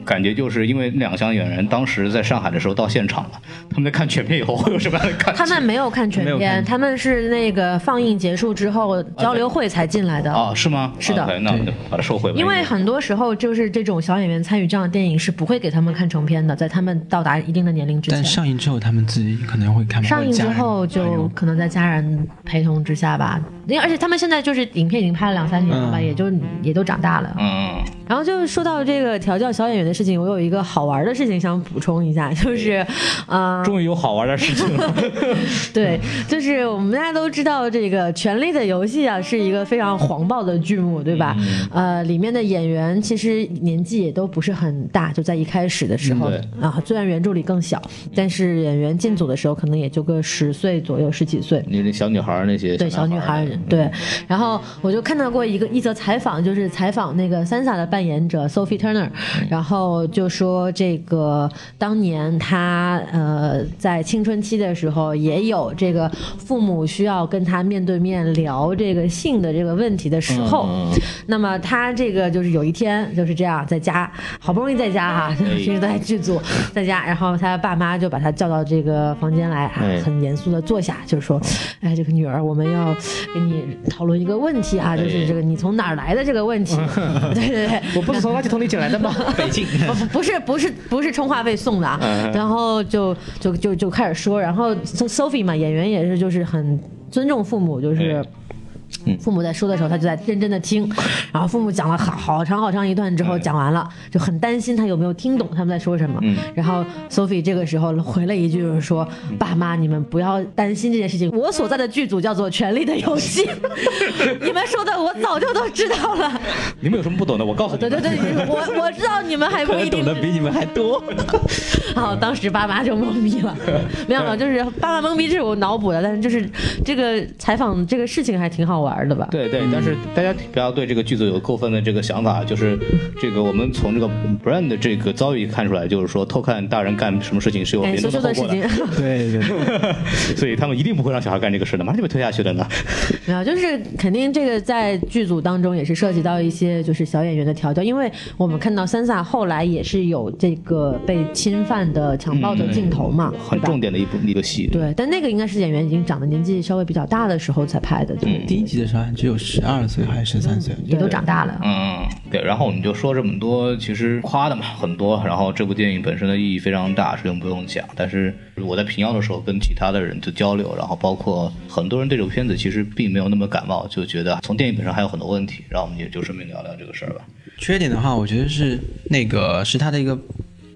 感觉就是因为两项演员当时在上海的时候到现场了，他们在看全片以后会有什么样的感觉？他们没有看全片，他们是那个放映结束之后交流会才进来的。啊，是吗？是的那我就把它收回吧。因为很多时候就是这种小演员参与这样的电影是不会给他们看成片的，在他们到达一定的年龄之前但。上映之后他们自己可能会看，上映之后就可能在家人陪同之下吧，因为而且他们现在就是影片已经拍了两三年了吧，嗯也就也都长大了。嗯，然后就是说到这个调教小演员的事情，我有一个好玩的事情想补充一下，就是，呃，*laughs* 终于有好玩的事情了。*laughs* 对，就是我们大家都知道，这个《权力的游戏》啊是一个非常黄暴的剧目，对吧？呃，里面的演员其实年纪也都不是很大，就在一开始的时候、嗯啊，虽然原著里更小，但是演员进组的时候可能也就个十岁左右，十几岁。你那小女孩儿那些对小女孩儿，对，然后我就看到过一个一则采访，就是采访那个 Sansa 的扮演者 Sophie Turner，然后就说这个当年她呃在青春期的时候，也有这个父母需要跟她面对面聊这个性的这个问题的时候，嗯那么她这个就是有一天就是这样在家，好不容易在家哈、平时都在剧组在家，然后她爸妈就把她叫到这个房间来，啊哎很严肃的坐下，就是说，哎，这个女儿，我们要给你讨论一个问题啊，就是这个你从哪儿来的这个问题。*laughs* 对对对，我不是从垃圾桶里捡来的吗？*laughs* 北京，不不不是不是不是充话费送的啊，然后就就就就开始说，然后 Sophie 嘛，演员也是就是很尊重父母，就是。父母在说的时候，他就在认真的听，*laughs* 然后父母讲了好好长好长一段之后，讲完了，就很担心他有没有听懂他们在说什么。然后 Sophie 这个时候回了一句，就是说：“爸妈，你们不要担心这件事情，我所在的剧组叫做《权力的游戏》，*laughs* 你们说的我早就都知道了。你们有什么不懂的？我告诉你们。对对对，我我知道你们还不一定懂得比你们还多。*laughs* 然后当时爸妈就懵逼了，没想到就是爸妈懵逼，这是我脑补的，但是就是这个采访这个事情还挺好玩的吧？对对，但是大家不要对这个剧组有过分的这个想法，就是 *laughs* 这个我们从这个 Brand 的这个遭遇看出来，就是说偷看大人干什么事情是有哎，严重的后果的事情，，*laughs* 对对对，*laughs* 所以他们一定不会让小孩干这个事的，马上就被推下去的呢。没有，就是肯定这个在剧组当中也是涉及到一些就是小演员的调教，因为我们看到 Sansa 后来也是有这个被侵犯的强暴的镜头嘛，很重点的一部一个戏。对，但那个应该是演员已经长得年纪稍微比较大的时候才拍的，对不对？第一集的时候还只有十二岁还是十三岁，也都长大了。嗯，对，然后我们就说这么多，其实夸的嘛很多，然后这部电影本身的意义非常大，是用不用讲。但是我在平遥的时候跟其他的人就交流，然后包括很多人对这部片子其实并没有那么感冒，就觉得从电影本身还有很多问题，然后我们也就顺便聊聊这个事儿吧。缺点的话，我觉得是那个是他的一个，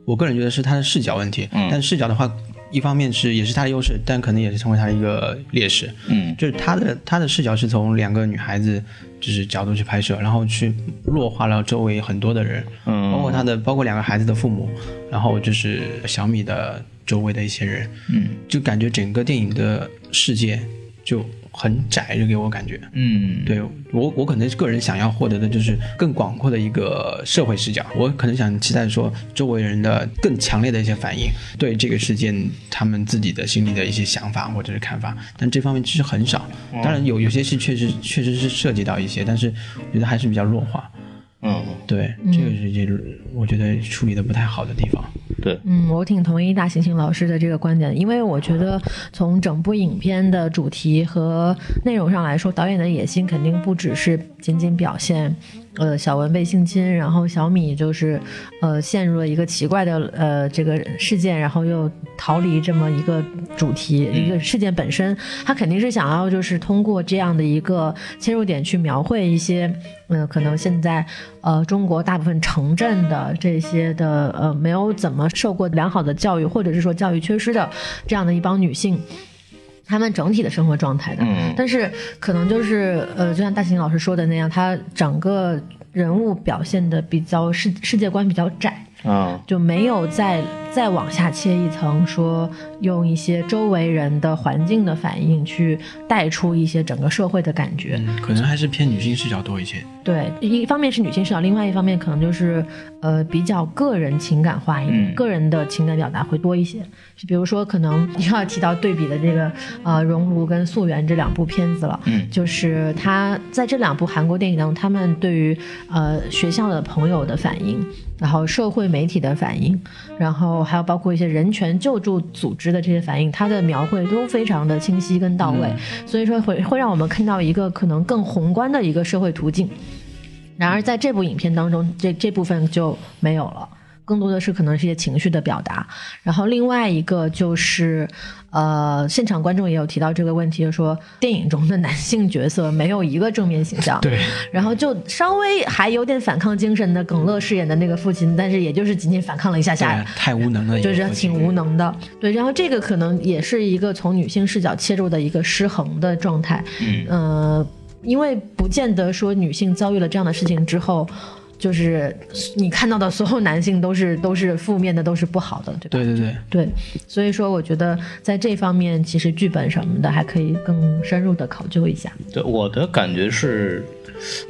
我个人觉得是他的视角问题。嗯但视角的话，一方面是也是他的优势，但可能也是成为他的一个劣势。嗯。就是他的他的视角是从两个女孩子就是角度去拍摄，然后去弱化了周围很多的人，嗯。包括他的包括两个孩子的父母，然后就是小米的周围的一些人，嗯。就感觉整个电影的世界就很窄，就给我感觉。嗯，对我，我可能个人想要获得的就是更广阔的一个社会视角。我可能想期待说周围人的更强烈的一些反应，对这个事件他们自己的心里的一些想法或者是看法，但这方面其实很少。当然有有些是确实确实是涉及到一些，但是我觉得还是比较弱化。嗯对，这个是这我觉得处理的不太好的地方。对，嗯，我挺同意大猩猩老师的这个观点，因为我觉得从整部影片的主题和内容上来说，导演的野心肯定不只是仅仅表现，呃，小文被性侵，然后小米就是，呃，陷入了一个奇怪的呃这个事件，然后又逃离这么一个主题、一个事件本身，他肯定是想要就是通过这样的一个切入点去描绘一些，嗯、可能现在呃中国大部分城镇的这些的呃没有怎么受过良好的教育，或者是说教育缺失的这样的一帮女性。她们整体的生活状态的，嗯。但是可能就是呃，就像大秦老师说的那样，他整个人物表现的比较世世界观比较窄，啊就没有再再往下切一层，说用一些周围人的环境的反应去带出一些整个社会的感觉。嗯，可能还是偏女性视角多一些。对，一方面是女性视角，另外一方面可能就是呃比较个人情感化一点，嗯个人的情感表达会多一些。就比如说，可能又要提到对比的这个呃《熔炉》跟《溯源》这两部片子了。嗯就是他在这两部韩国电影当中，他们对于呃学校的朋友的反应，然后社会媒体的反应，然后还有包括一些人权救助组织的这些反应，它的描绘都非常的清晰跟到位，所以说会会让我们看到一个可能更宏观的一个社会途径。然而在这部影片当中，这这部分就没有了。更多的是可能是一些情绪的表达，然后另外一个就是，呃，现场观众也有提到这个问题，就说电影中的男性角色没有一个正面形象，对，然后就稍微还有点反抗精神的耿乐饰演的那个父亲，但是也就是仅仅反抗了一下下，太无能了，就是挺无能的。对，然后这个可能也是一个从女性视角切入的一个失衡的状态。嗯呃，因为不见得说女性遭遇了这样的事情之后。就是你看到的所有男性都是 *laughs* 都是负面的，都是不好的，对吧？对对对，对，所以说我觉得在这方面，其实剧本什么的还可以更深入的考究一下。对，我的感觉是，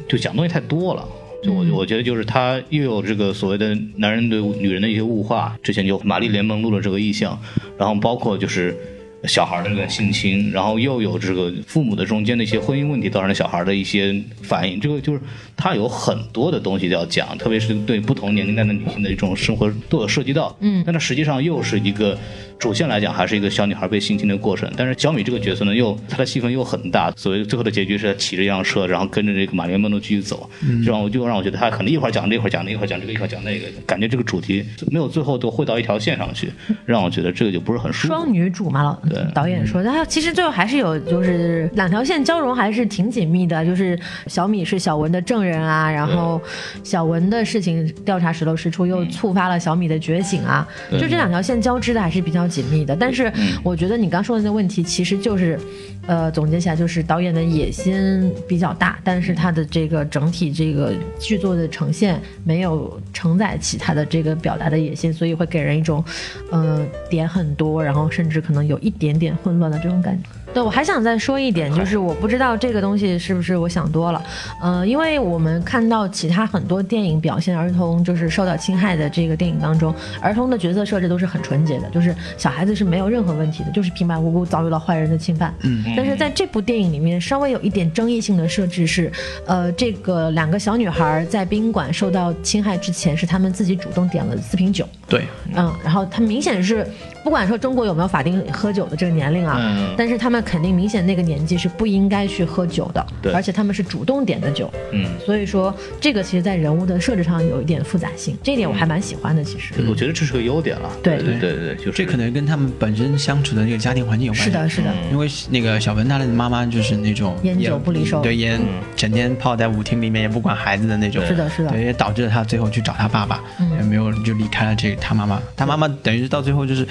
就讲东西太多了。就我我觉得就是他又有这个所谓的男人对女人的一些物化，之前就玛丽莲梦露的这个意象，然后包括就是小孩的这个性侵，然后又有这个父母的中间的一些婚姻问题造成的小孩的一些反应，这个就是他有很多的东西要讲，特别是对不同年龄段的女性的一种生活都有涉及到。嗯但它实际上又是一个主线来讲还是一个小女孩被性侵的过程，但是小米这个角色呢，又她的戏份又很大，所以最后的结局是她骑着一辆车，然后跟着这个玛丽莲梦露继续走，这让我就让我觉得她可能一会儿讲这，一会儿讲那，一会儿讲这个，一会儿讲那个，感觉这个主题没有最后都汇到一条线上去，让我觉得这个就不是很舒服。双女主嘛，老对导演说，她其实最后还是有，就是两条线交融，还是挺紧密的。就是小米是小文的证人啊，然后小文的事情调查石头石出，又触发了小米的觉醒啊，就这两条线交织的还是比较紧密的。但是我觉得你刚说的那个问题，其实就是，呃，总结起来就是导演的野心比较大，但是他的这个整体这个剧作的呈现没有承载起他的这个表达的野心，所以会给人一种，呃，点很多，然后甚至可能有一点点混乱的这种感觉。对，我还想再说一点，就是我不知道这个东西是不是我想多了，呃，因为我们看到其他很多电影表现儿童就是受到侵害的这个电影当中，儿童的角色设置都是很纯洁的，就是小孩子是没有任何问题的，就是平白无故遭遇了坏人的侵犯。嗯，但是在这部电影里面，稍微有一点争议性的设置是，呃，这个两个小女孩在宾馆受到侵害之前，是她们自己主动点了四瓶酒。对，嗯，然后他明显是不管说中国有没有法定喝酒的这个年龄啊，嗯。但是他们肯定明显那个年纪是不应该去喝酒的，对。而且他们是主动点的酒，嗯，所以说这个其实在人物的设置上有一点复杂性，这一点我还蛮喜欢的，其实。我觉得这是个优点了。对。对对对，就是。这可能跟他们本身相处的那个家庭环境有关系。是的，是的，因为那个小文他的妈妈就是那种烟酒不离手。对烟整天泡在舞厅里面也不管孩子的那种，是的是的。对，也导致了他最后去找他爸爸，嗯。也没有就离开了这个他妈妈，他妈妈等于是到最后就是。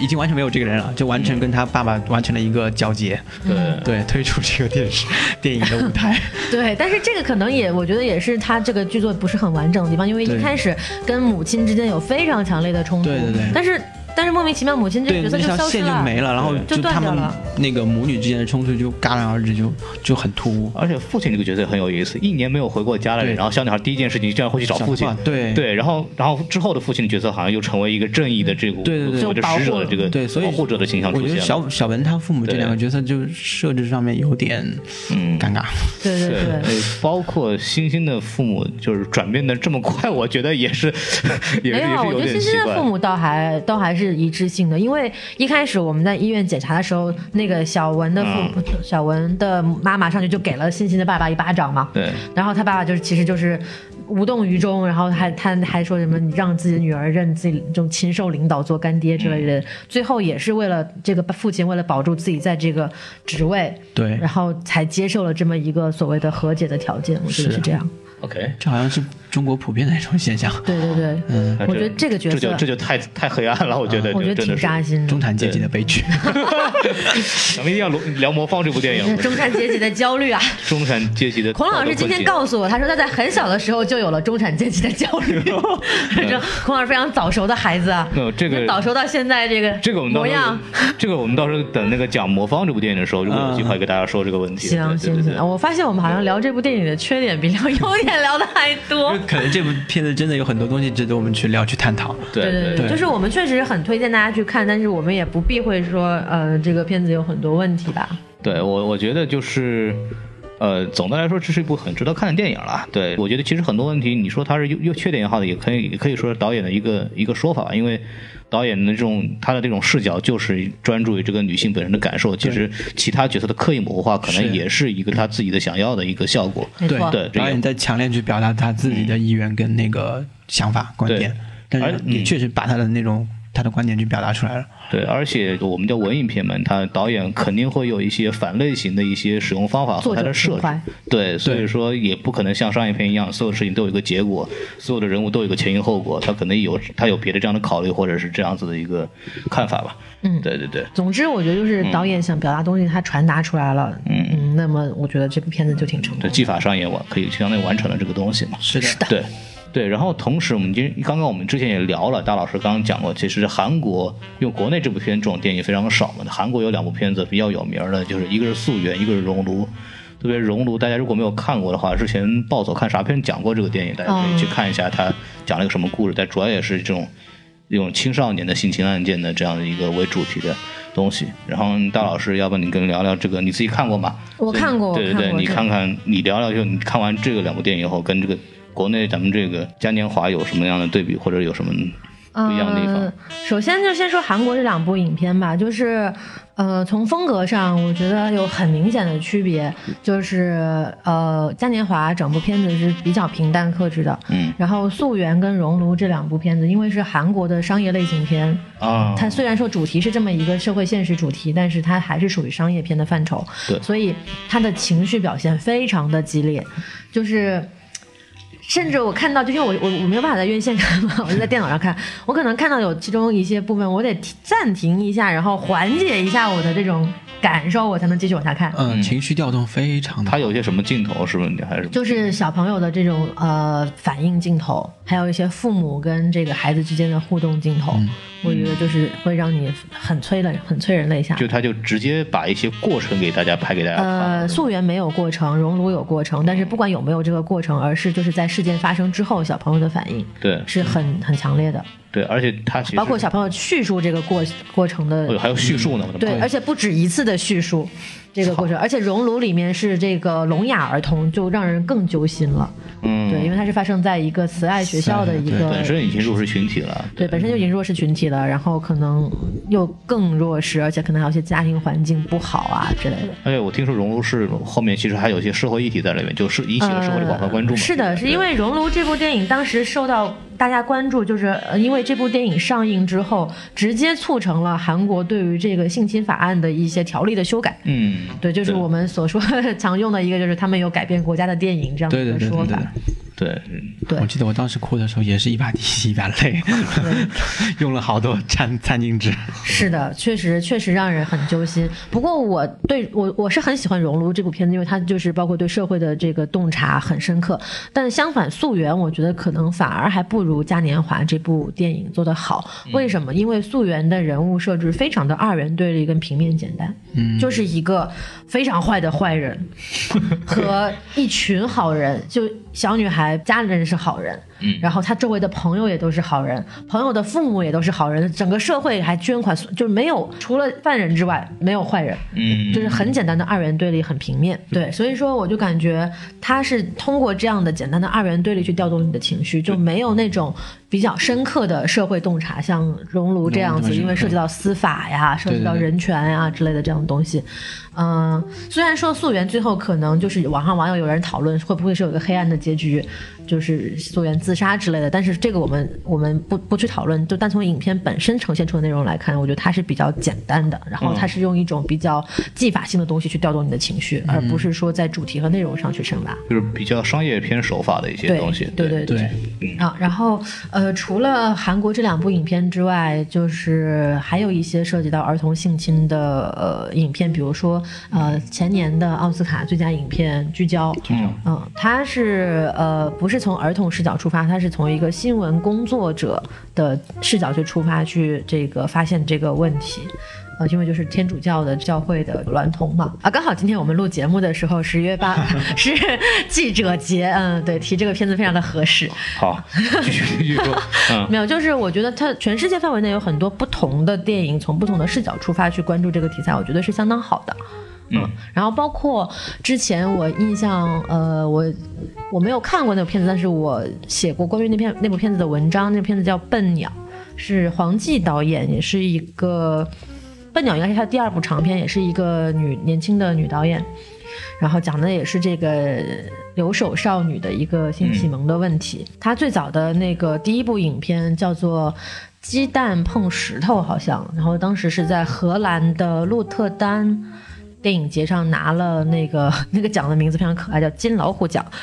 已经完全没有这个人了，就完全跟他爸爸完成了一个交接，对。对，推出这个电视电影的舞台，*laughs* 对，但是这个可能也，我觉得也是他这个剧作不是很完整的地方，因为一开始跟母亲之间有非常强烈的冲突，对对对。但是但是莫名其妙母亲这个，角色就那条线就消失了，没了，然后就断他们掉了那个母女之间的冲突就戛然而止，就就很突兀。而且父亲这个角色也很有意思，一年没有回过家的人，然后小女孩第一件事情竟然会去找父亲，对对，然后然后之后的父亲的角色好像又成为一个正义的这个对对对所谓的使者的这个对，所以保护者的形象我觉得出现了。小小文他父母这两个角色就设置上面有点嗯尴尬。对，对对包括星星的父母就是转变的这么快，我觉得也是 *laughs* 也是有点奇怪欣欣的父。母倒还倒还是一致性的，因为一开始我们在医院检查的时候，那个小文的父、嗯小文的妈妈上去就给了欣欣的爸爸一巴掌嘛，对，然后他爸爸就是其实就是无动于衷，然后还他还说什么你让自己的女儿认自己这种禽兽领导做干爹之类的，最后也是为了这个父亲为了保住自己在这个职位，对。然后才接受了这么一个所谓的和解的条件，我觉得是是这样。OK，这好像是中国普遍的一种现象。*laughs* 对对对，嗯，我觉得这个角色这就色这就太太黑暗了，我觉得我觉得挺。扎心的中。产阶级的悲剧。*laughs* 咱们一定要聊聊《魔方》这部电影，*laughs* 中产阶级的焦虑啊！中产阶级的。孔老师今天告诉我，他说他在很小的时候就有了中产阶级的焦虑。这孔老师非常早熟的孩子啊，没有这个早熟到现在这个这个我们到时候模样。，这个我们到时候等那个讲《魔方》这部电影的时候，如果有机会给大家说这个问题。行行行，我发现我们好像聊这部电影的缺点比聊优点聊的还多。可能这部片子真的有很多东西值得我们去聊去探讨。对对对就是我们确实很推荐大家去看，但是我们也不避讳说，呃，这个片子有很多问题吧。对我我觉得就是。呃，总的来说，这是一部很值得看的电影了。对我觉得，其实很多问题，你说它是优优缺点也好的，也可以也可以说是导演的一个一个说法吧。因为导演的这种他的这种视角，就是专注于这个女性本身的感受。其实其他角色的刻意模糊化，可能也是一个他自己的想要的一个效果。对。导演在强烈去表达他自己的意愿跟那个想法、观点，但而是也嗯。确实把他的那种他的观点去表达出来了。对，而且我们叫文艺片嘛，他导演肯定会有一些反类型的一些使用方法和他的设置情怀。对，所以说也不可能像商业片一样，所有事情都有一个结果，所有的人物都有一个前因后果，他可能有他有别的这样的考虑，或者是这样子的一个看法吧。嗯对对对。总之，我觉得就是导演想表达东西，他传达出来了。嗯嗯，那么我觉得这部片子就挺成功对，的。技法上也完可以相当于完成了这个东西嘛。是的，对。对，然后同时我们今刚刚我们之前也聊了，大老师刚刚讲过，其实韩国因为国内这部片这种电影非常少嘛，韩国有两部片子比较有名的，就是一个是《素媛》，一个是《熔炉》。特别《熔炉》，大家如果没有看过的话，之前暴走看啥片讲过这个电影，大家可以去看一下，它讲了一个什么故事。但主要也是这种这种青少年的性侵案件的这样的一个为主题的东西。然后大老师，要不你跟聊聊这个，你自己看过吗？我看过对对对，你看看，你聊聊，就你看完这个两部电影以后，跟这个国内咱们这个嘉年华有什么样的对比，或者有什么不一样的地方？呃首先就先说韩国这两部影片吧，就是呃，从风格上我觉得有很明显的区别，就是呃，嘉年华整部片子是比较平淡克制的，嗯然后《素媛》跟《熔炉》这两部片子，因为是韩国的商业类型片，啊，它虽然说主题是这么一个社会现实主题，但是它还是属于商业片的范畴，对所以它的情绪表现非常的激烈，就是。甚至我看到，就因为我我我没有办法在院线看嘛，*laughs* 我就在电脑上看，我可能看到有其中一些部分，我得暂停一下，然后缓解一下我的这种感受，我才能继续往下看。嗯，情绪调动非常的它有些什么镜头？是不是你还是就是小朋友的这种呃反应镜头，还有一些父母跟这个孩子之间的互动镜头，我觉得就是会让你很催泪，很催人泪下。就他就直接把一些过程给大家拍给大家看呃，溯源没有过程，熔炉有过程，但是不管有没有这个过程，而是就是在事件发生之后，小朋友的反应对。是很很强烈的，对，而且他其实包括小朋友叙述这个过过程的哦还有叙述呢，对，而且不止一次的叙述这个过程，而且熔炉里面是这个聋哑儿童，就让人更揪心了。嗯，对，因为它是发生在一个慈爱学校的一个本身已经弱势群体了，对，本身就已经弱势群体了，然后可能又更弱势，而且可能还有一些家庭环境不好啊之类的。而且我听说《熔炉》是后面其实还有一些社会议题在里面，就是引起了社会的广泛关注。呃是的，是因为《熔炉》这部电影当时受到大家关注，就是呃因为这部电影上映之后，直接促成了韩国对于这个性侵法案的一些条例的修改。嗯，对，就是我们所说 *laughs* 常用的一个，就是他们有改变国家的电影这样的对一个说法。对对对对。我记得我当时哭的时候也是一把鼻涕一把泪，*laughs* 用了好多餐餐巾纸。是的，确实确实让人很揪心。不过我对我我是很喜欢《熔炉》这部片子，因为它就是包括对社会的这个洞察很深刻。但相反，《溯源》我觉得可能反而还不如《嘉年华》这部电影做得好。为什么？因为《溯源》的人物设置非常的二元对立跟平面简单，嗯，就是一个非常坏的坏人 *laughs* 和一群好人，就小女孩家里人是好人，嗯然后他周围的朋友也都是好人，朋友的父母也都是好人，整个社会还捐款，就是没有除了犯人之外没有坏人，嗯，就是很简单的二元对立，很平面。对，所以说我就感觉他是通过这样的简单的二元对立去调动你的情绪，就没有那种比较深刻的社会洞察，像《熔炉》这样子，嗯因为涉及到司法呀，涉及到人权呀之类的这样的东西。嗯，虽然说溯源最后可能就是网上网友有人讨论会不会是有一个黑暗的结局，就是溯源自杀之类的，但是这个我们我们不不去讨论，就单从影片本身呈现出的内容来看，我觉得它是比较简单的，然后它是用一种比较技法性的东西去调动你的情绪，而不是说在主题和内容上去深挖。就是比较商业片手法的一些东西。对对对啊，然后呃，除了韩国这两部影片之外，就是还有一些涉及到儿童性侵的呃影片，比如说呃前年的奥斯卡最佳影片《聚焦》，嗯嗯，它是呃不是从儿童视角出发，它是从一个新闻工作者的视角去出发去这个发现这个问题。呃，因为就是天主教的教会的娈童嘛，啊，刚好今天我们录节目的时候，十月八 *laughs* 是记者节，嗯，对，提这个片子非常的合适。好，继续继续说。嗯 *laughs* 没有，就是我觉得它全世界范围内有很多不同的电影，从不同的视角出发去关注这个题材，我觉得是相当好的。嗯，然后包括之前我印象，呃，我我没有看过那部片子，但是我写过关于那片那部片子的文章，那片子叫《笨鸟》，是黄季导演，也是一个《笨鸟》应该是他第二部长片，也是一个女年轻的女导演，然后讲的也是这个留守少女的一个性启蒙的问题。她最早的那个第一部影片叫做《鸡蛋碰石头》，好像，然后当时是在荷兰的鹿特丹。电影节上拿了那个 *laughs* 那个奖的名字非常可爱，叫金老虎奖。*laughs*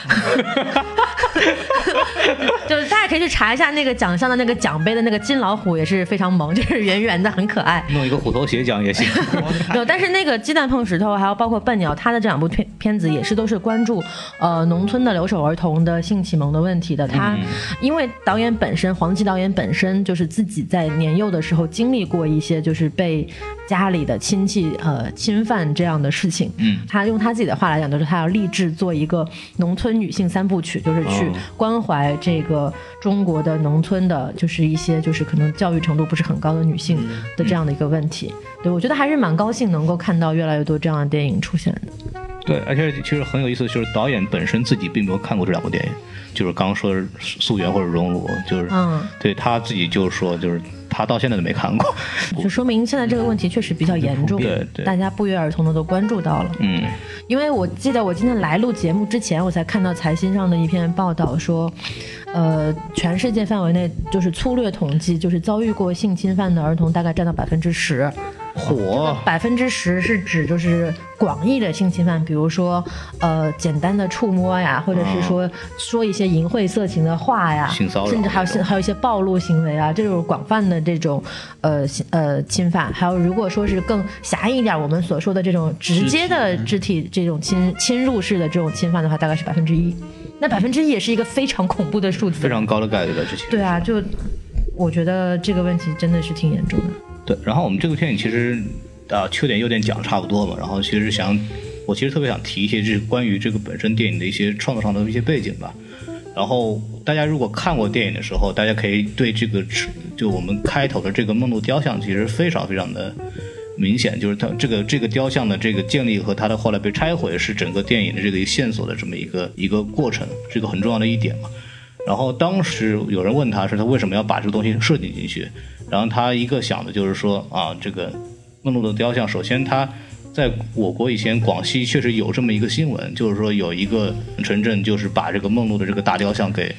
*laughs* 就是大家可以去查一下那个奖项的那个奖杯的那个金老虎，也是非常萌，就是圆圆的，很可爱。弄一个虎头鞋奖也行。*laughs* 有，但是那个鸡蛋碰石头，还有包括笨鸟，他的这两部片片子也是都是关注呃农村的留守儿童的性启蒙的问题的。他、嗯因为导演本身黄季导演本身就是自己在年幼的时候经历过一些就是被家里的亲戚呃侵犯这样的事情。嗯他用他自己的话来讲，就是他要立志做一个农村女性三部曲，就是去哦关怀这个中国的农村的，就是一些就是可能教育程度不是很高的女性的这样的一个问题。对我觉得还是蛮高兴能够看到越来越多这样的电影出现的。对，而且其实很有意思，就是导演本身自己并没有看过这两部电影，就是刚刚说的《素媛》或者《熔炉》，就是、嗯，对他自己就说，就是他到现在都没看过。*laughs* 就说明现在这个问题确实比较严重，对对大家不约而同的都关注到了。嗯因为我记得我今天来录节目之前，我才看到财新上的一篇报道说，呃，全世界范围内就是粗略统计，就是遭遇过性侵犯的儿童大概占到百分之十。火百分之十是指就是广义的性侵犯，比如说呃简单的触摸呀，或者是说、说一些淫秽色情的话呀，性骚扰甚至还有还有一些暴露行为啊，这种广泛的这种呃性呃侵犯。还有如果说是更狭义一点，我们所说的这种直接的肢体这种侵侵入式的这种侵犯的话，大概是百分之一。那百分之一也是一个非常恐怖的数字，非常高的概率的，之前。对啊，就我觉得这个问题真的是挺严重的。对，然后我们这个电影其实啊、缺点优点讲的差不多嘛，然后其实想我其实特别想提一些就是关于这个本身电影的一些创作上的一些背景吧。然后大家如果看过电影的时候，大家可以对这个就我们开头的这个梦露雕像其实非常非常的明显，就是它这个这个雕像的这个建立和它的后来被拆毁是整个电影的这个线索的这么一个一个过程，是个很重要的一点嘛。然后当时有人问他是他为什么要把这个东西设计进去，然后他一个想的就是说啊，这个梦露的雕像，首先他在我国以前广西确实有这么一个新闻，就是说有一个城镇就是把这个梦露的这个大雕像给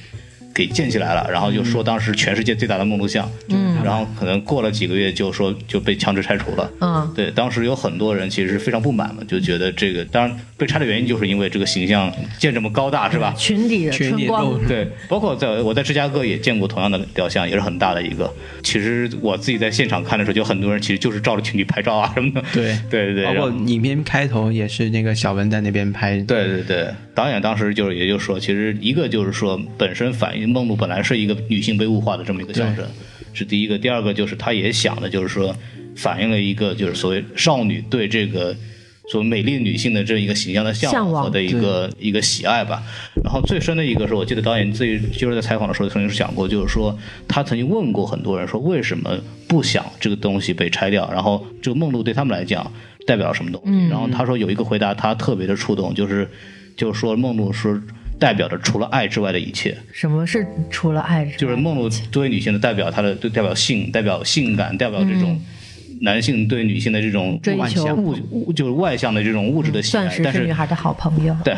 给建起来了，然后就说当时全世界最大的梦露像，嗯，然后可能过了几个月就说就被强制拆除了，嗯，对，当时有很多人其实非常不满嘛，就觉得这个当然被拆的原因就是因为这个形象建这么高大是吧？群体的群体春光，对，包括在我在芝加哥也见过同样的雕像，也是很大的一个。其实我自己在现场看的时候，就很多人其实就是照着群体拍照啊什么的。对。*laughs* 对对对，包括然后。影片开头也是那个小文在那边拍，对对对，导演当时就是也就说，其实一个就是说本身反映梦露本来是一个女性被物化的这么一个象征，是第一个。第二个就是她也想的就是说反映了一个就是所谓少女对这个。所谓美丽女性的这一个形象的向向往和的一个一个喜爱吧，然后最深的一个是我记得导演自己就是在采访的时候曾经是讲过，就是说他曾经问过很多人说为什么不想这个东西被拆掉，然后这个梦露对他们来讲代表什么东西，然后他说有一个回答他特别的触动，就是就是说梦露是代表着除了爱之外的一切，什么是除了爱之外？就是梦露作为女性的代表，她的代表性、代表性感、代表这种男性对女性的这种追求物物就是外向的这种物质的喜爱算，是但是是女孩的好朋友。对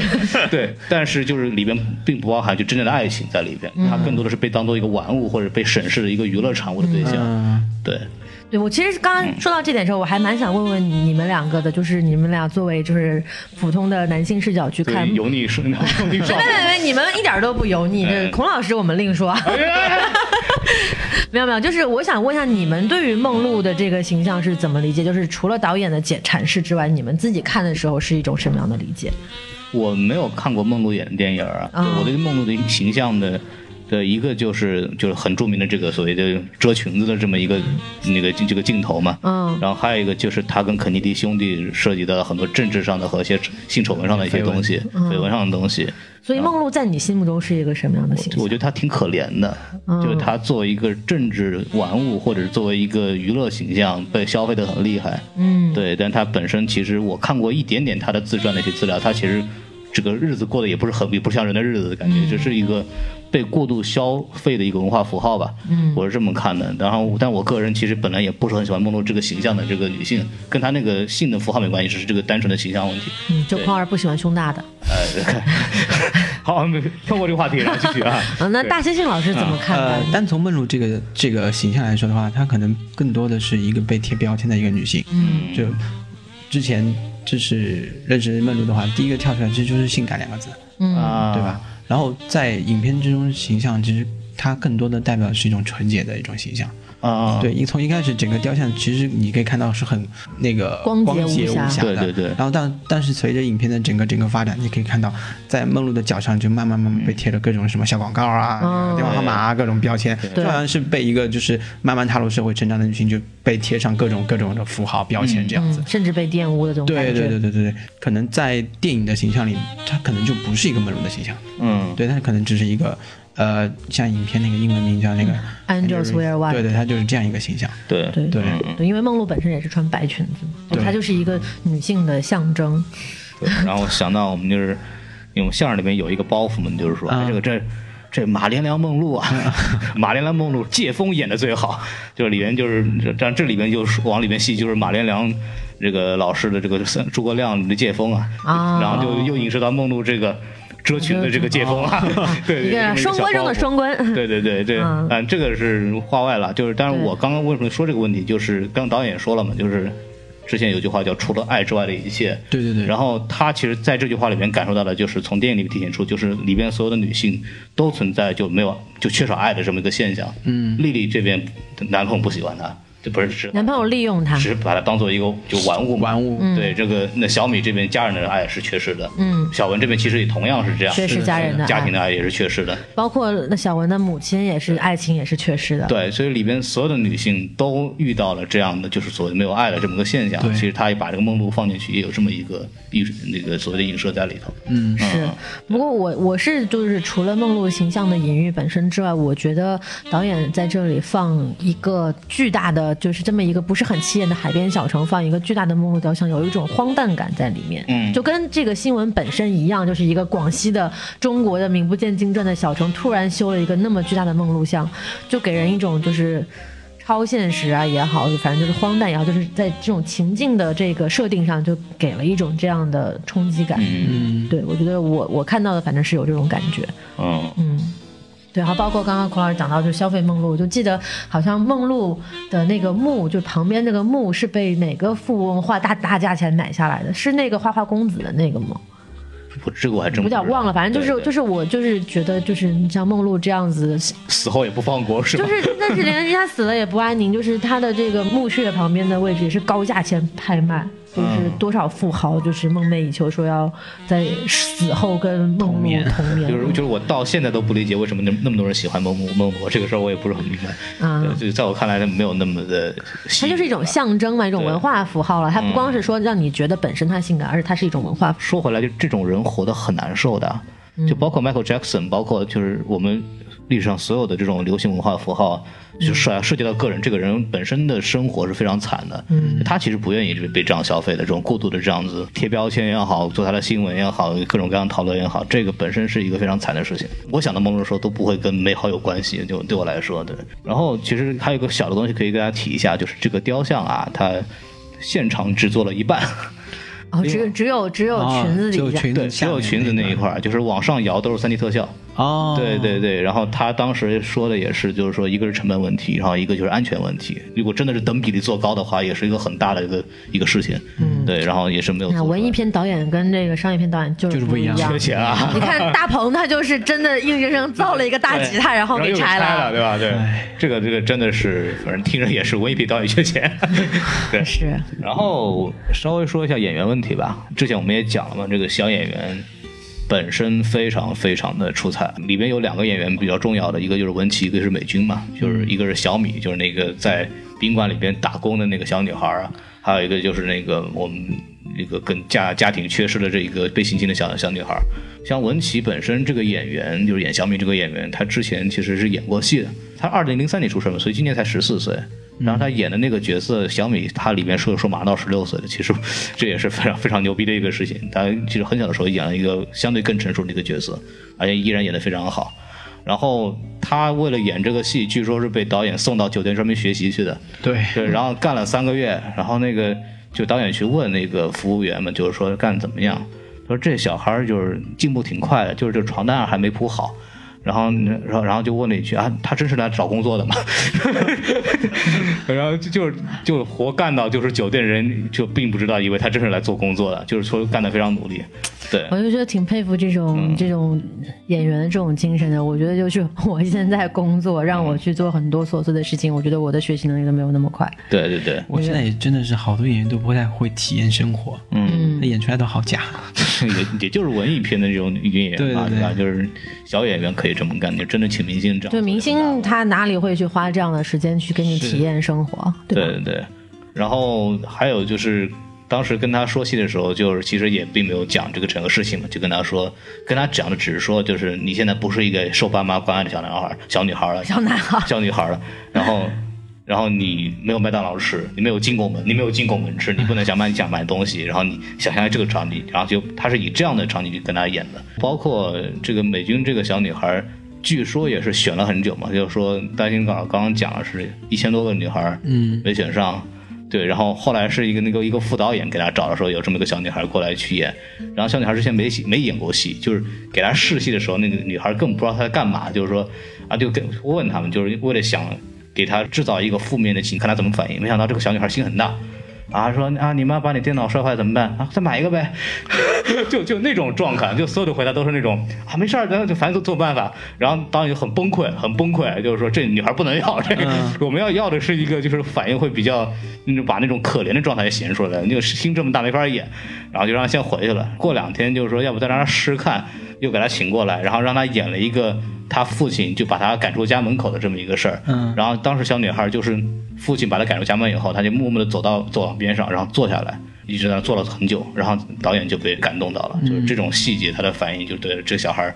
*laughs* 对，但是就是里边并不包含就真正的爱情在里边，它更多的是被当做一个玩物或者被审视的一个娱乐产物的对象。嗯，对，对我其实刚刚说到这点的时候，我还蛮想问问你们两个的，就是你们俩作为就是普通的男性视角去看，油腻是 *laughs* 油腻少没没没，你们一点都不油腻。孔老师我们另说。*laughs* 没有没有，就是我想问一下，你们对于梦露的这个形象是怎么理解？就是除了导演的解阐释之外，你们自己看的时候是一种什么样的理解？我没有看过梦露演的电影啊，我对梦露的形象的的一个就是就是很著名的这个所谓的遮裙子的这么一个那个这个镜头嘛，嗯然后还有一个就是他跟肯尼迪兄弟涉及到很多政治上的和一些性丑闻上的一些东西，绯闻上的东西。所以梦露在你心目中是一个什么样的形象？我觉得她挺可怜的，嗯就是她作为一个政治玩物，或者是作为一个娱乐形象被消费的很厉害。嗯，对，但她本身其实我看过一点点她的自传的一些资料，她其实这个日子过得也不是很比不像人的日子的感觉，嗯只是一个被过度消费的一个文化符号吧。嗯我是这么看的。然后，但我个人其实本来也不是很喜欢梦露这个形象的这个女性，跟她那个性的符号没关系，只是这个单纯的形象问题。嗯，就匡儿不喜欢胸大的。呃，*laughs* 好，没跳过这个话题，然后继续啊。*laughs* 嗯，那大猩猩老师怎么看待，？呃单从梦露这个这个形象来说的话，她可能更多的是一个被贴标签的一个女性。嗯就之前就是认识梦露的话，第一个跳出来其实就是性感两个字，对吧？？然后在影片之中形象，其实它更多的代表是一种纯洁的一种形象。啊，对，一从一开始整个雕像，其实你可以看到是很那个光洁洁无瑕的，对对对。然后但但是随着影片的整个整个发展，你可以看到，在梦露的脚上就慢慢慢慢被贴了各种什么小广告啊、哦。电话号码啊、各种标签，就好像是被一个就是慢慢踏入社会成长的女性就被贴上各种各种的符号标签这样子。嗯，甚至被玷污的这种感对觉。对对对对对，可能在电影的形象里，她可能就不是一个梦露的形象，嗯，对，她可能只是一个呃，像影片那个英文名叫那个 Angels Wear White 对对，她就是这样一个形象。对对对对，因为梦露本身也是穿白裙子嘛，她就是一个女性的象征。对，然后我想到我们就是，因为我们相声里面有一个包袱嘛，就是说，这个这这马连良梦露啊，*laughs* 马连良梦露借风演的最好，就是里面就是这这这里面就是往里面戏就是马连良这个老师的这个诸葛亮的借风啊，啊然后就又影射到梦露这个。遮裙的这个借风啊，*laughs* 对，一个双关中的双关。对对对对，嗯。嗯，这个是话外了，就是，但是我刚刚为什么说这个问题，就是刚导演说了嘛，就是之前有句话叫“除了爱之外的一切”，对对对，然后他其实在这句话里面感受到的，就是从电影里面体现出，就是里边所有的女性都存在就没有就缺少爱的这么一个现象。嗯，丽丽这边男朋友不喜欢她，这不是只男朋友利用她只，是把她当做一个就玩物。玩物，对这个，那小米这边家人的爱是缺失的，嗯，小文这边其实也同样是这样，缺失家人的家庭的爱也是缺失的。包括那小文的母亲也是爱情也是缺失的。对，所以里边所有的女性都遇到了这样的，就是所谓没有爱的这么个现象。其实她也把这个梦露放进去，也有这么一个艺术那个所谓的影射在里头。嗯，是，不过我我是就是除了梦露形象的隐喻本身之外，我觉得导演在这里放一个巨大的就是这么一个不是很起眼的海边小城放一个巨大的梦露雕像，有一种荒诞感在里面。嗯就跟这个新闻本身一样，就是一个广西的中国的名不见经传的小城，突然修了一个那么巨大的梦露像，就给人一种就是。超现实啊也好，反正就是荒诞也好，就是在这种情境的这个设定上，就给了一种这样的冲击感。嗯对我觉得我我看到的反正是有这种感觉。嗯嗯，对，然后包括刚刚孔老师讲到，就消费梦露，我就记得好像梦露的那个墓，就旁边那个墓是被哪个富翁花大大价钱买下来的？是那个花花公子的那个吗？我这个我还真有点忘了，反正就是就是我就是觉得就是像梦露这样子，死后也不放过是吧？就是但是连人家死了也不安宁，就是他的这个墓穴旁边的位置也是高价钱拍卖。就是嗯多少富豪就是梦寐以求，说要在死后跟梦露同眠同眠，就是就是我到现在都不理解为什么那那么多人喜欢梦露梦露，这个事儿我也不是很明白。啊，就在我看来，它没有那么的。它就是一种象征嘛，一种文化符号了。它不光是说让你觉得本身它性感，而且它是一种文化符说回来，就这种人活得很难受的，就包括 Michael Jackson，包括就是我们历史上所有的这种流行文化符号，就涉涉及到个人，这个人本身的生活是非常惨的。嗯，他其实不愿意被这样消费的，这种过度的这样子贴标签也好，做他的新闻也好，各种各样讨论也好，这个本身是一个非常惨的事情。我想到梦露的时候都不会跟美好有关系，就对我来说，对。然后其实还有一个小的东西可以跟大家提一下，就是这个雕像啊，它现场制作了一半。哦，只有只有只有哦裙子只有底下，对，只裙子下面有裙子那一块儿，就是往上摇都是三 D 特效。哦，对对对，然后他当时说的也是，就是说一个是成本问题，然后一个就是安全问题。如果真的是等比例做高的话，也是一个很大的一个一个事情。嗯，对，然后也是没有做出来。你看文艺片导演跟这个商业片导演就不就是不一样样缺。钱啊，你看大鹏，他就是真的硬生生造了一个大吉他，然后给又拆了。对吧？对，这个这个真的是，反正听着也是文艺片导演缺钱。*laughs* 对，是，然后稍微说一下演员问题吧。之前我们也讲了嘛，这个小演员本身非常非常的出彩，里边有两个演员比较重要的，一个就是文琪，一个是美军嘛，就是一个是小米，就是那个在宾馆里边打工的那个小女孩啊，还有一个就是那个我们一个跟家家庭缺失的这一个被性侵的小小女孩。像文琪本身这个演员，就是演小米这个演员，她之前其实是演过戏的。她二零零三年出生的，所以今年才十四岁。然后他演的那个角色小米，他里面说说马上到十六岁的，其实这也是非常非常牛逼的一个事情。他其实很小的时候演了一个相对更成熟的一个角色，而且依然演得非常好。然后他为了演这个戏，据说是被导演送到酒店专门学习去的。对对，然后干了三个月，然后那个就导演去问那个服务员们，就是说干得怎么样？他说这小孩就是进步挺快的，就是这床单还没铺好。然后，然后，然后就问了一句啊，他真是来找工作的吗？*laughs* 然后就就就活干到就是酒店人就并不知道，以为他真是来做工作的，就是说干得非常努力。对，我就觉得挺佩服这种、嗯这种演员的这种精神的。我觉得就是我现在工作让我去做很多琐碎的事情，我觉得我的学习能力都没有那么快。对对对，我现在也真的是好多演员都不太会体验生活，嗯，他演出来都好假。*laughs* 也也就是文艺片的这种女演员嘛，对对对吧？就是小演员可以这么干，就真的请明星这样。对，明星他哪里会去花这样的时间去给你体验生活，对对对，然后还有就是。当时跟他说戏的时候，就是其实也并没有讲这个整个事情嘛，就跟他说，跟他讲的只是说，就是你现在不是一个受爸妈关爱的小男孩、小女孩了，小男孩小女孩了，然后，然后你没有麦当劳吃，你没有进拱门，你没有进拱门吃，你不能想买你想买东西，然后你想象这个场景，然后就他是以这样的场景去跟他演的，包括这个美军这个小女孩。据说也是选了很久嘛，就是说担心刚刚刚讲的是一千多个女孩，嗯，没选上，对，然后后来是一个那个一个副导演给他找的时候，有这么一个小女孩过来去演，然后小女孩之前没戏没演过戏，就是给她试戏的时候，那个女孩更不知道她在干嘛，就是说啊，就跟问他们，就是为了想给她制造一个负面的情，看她怎么反应，没想到这个小女孩心很大。啊，说啊，你妈把你电脑摔坏怎么办啊？再买一个呗，*laughs* 就 *laughs* 就那种状态，就所有的回答都是那种啊，没事儿，咱就反正都做办法。然后导演就很崩溃，很崩溃，就是说这女孩不能要，这个、嗯 *laughs* 我们要要的是一个就是反应会比较，那种把那种可怜的状态显示出来，那个心这么大没法演，然后就让他先回去了。过两天就是说，要不再让他试试看，又给他请过来，然后让他演了一个他父亲就把他赶出家门口的这么一个事儿。嗯然后当时小女孩就是父亲把她赶出家门以后，她就默默地走到走廊边上，然后坐下来，一直在那坐了很久。然后导演就被感动到了，就是这种细节，他的反应就对这小孩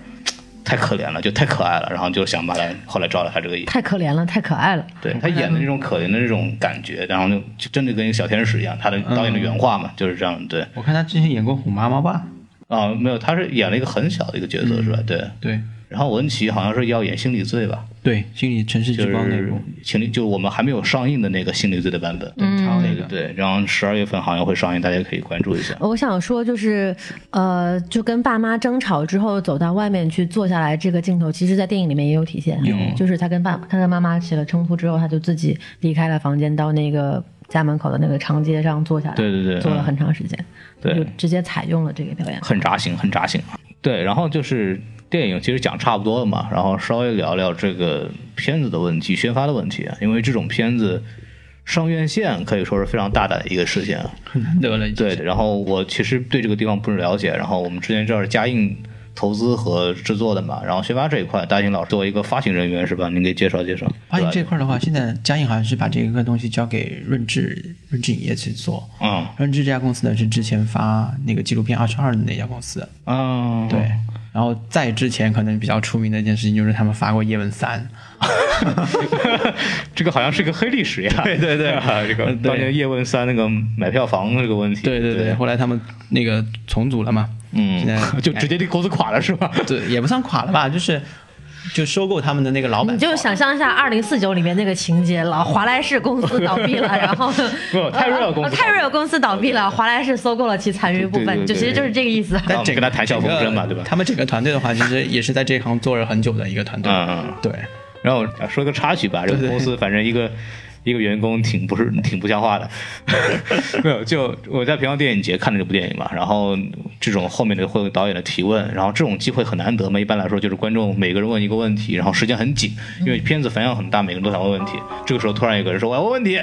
太可怜了，就太可爱了，然后就想把他后来招了他这个演，太可怜了，太可爱了。对他演的那种可怜的这种感觉，然后就就真的跟一个小天使一样，他的导演的原话嘛，就是这样，对我看他之前演过《虎妈妈》吧？啊，没有，他是演了一个很小的一个角色是吧？对，对然后文琪好像是要演心理罪吧，对，心理城市就之光那是部，心理，就我们还没有上映的那个心理罪的版本，嗯，超那个，对，然后十二月份好像会上映，大家可以关注一下。我想说，就是呃，就跟爸妈争吵之后走到外面去坐下来，这个镜头其实在电影里面也有体现。有，就是他跟爸他跟妈妈起了冲突之后，他就自己离开了房间，到那个家门口的那个长街上坐下来，对对对坐了很长时间，对就直接采用了这个表演。很扎心，很扎心。对，然后就是电影其实讲差不多了嘛，然后稍微聊聊这个片子的问题、宣发的问题啊，因为这种片子上院线可以说是非常大胆的一个事情啊。很难得了。对，然后我其实对这个地方不是了解，然后我们之前这儿嘉映投资和制作的嘛，然后宣发这一块，大兴老师作为一个发行人员是吧？您给介绍介绍。发现对吧这块的话，现在嘉映好像是把这个东西交给润智润智影业去做。嗯润智这家公司呢是之前发那个纪录片《二十二》的那家公司，嗯，对。然后在之前可能比较出名的一件事情就是他们发过《叶问三》，*laughs* 这个好像是个黑历史呀。*laughs* 对对对，*laughs* 这个当年叶问三那个买票房这个问题。对对对，后来他们那个重组了嘛，嗯现在嗯，就直接这公司垮了是吧？对，也不算垮了吧，就是就收购他们的那个老板，你就想象一下《二零四九》里面那个情节了，*laughs* 华莱士公司倒闭了，*laughs* 然后不泰瑞尔公司呃泰瑞尔公司倒闭了，华莱士收购了其残余部分，就其实就是这个意思。然后我们跟他谈笑风生嘛，对吧？他们整个团队的话，其实也是在这行做了很久的一个团队。嗯嗯对，然后说个插曲吧，这个公司反正一个一个员工挺不是 *laughs* 挺不像话的，*laughs* 没有，就我在平遥电影节看了这部电影嘛，然后这种后面的会有导演的提问，然后这种机会很难得嘛，一般来说就是观众每个人问一个问题，然后时间很紧，因为片子反响很大，每个人都想问问题，这个时候突然有个人说我要问问题。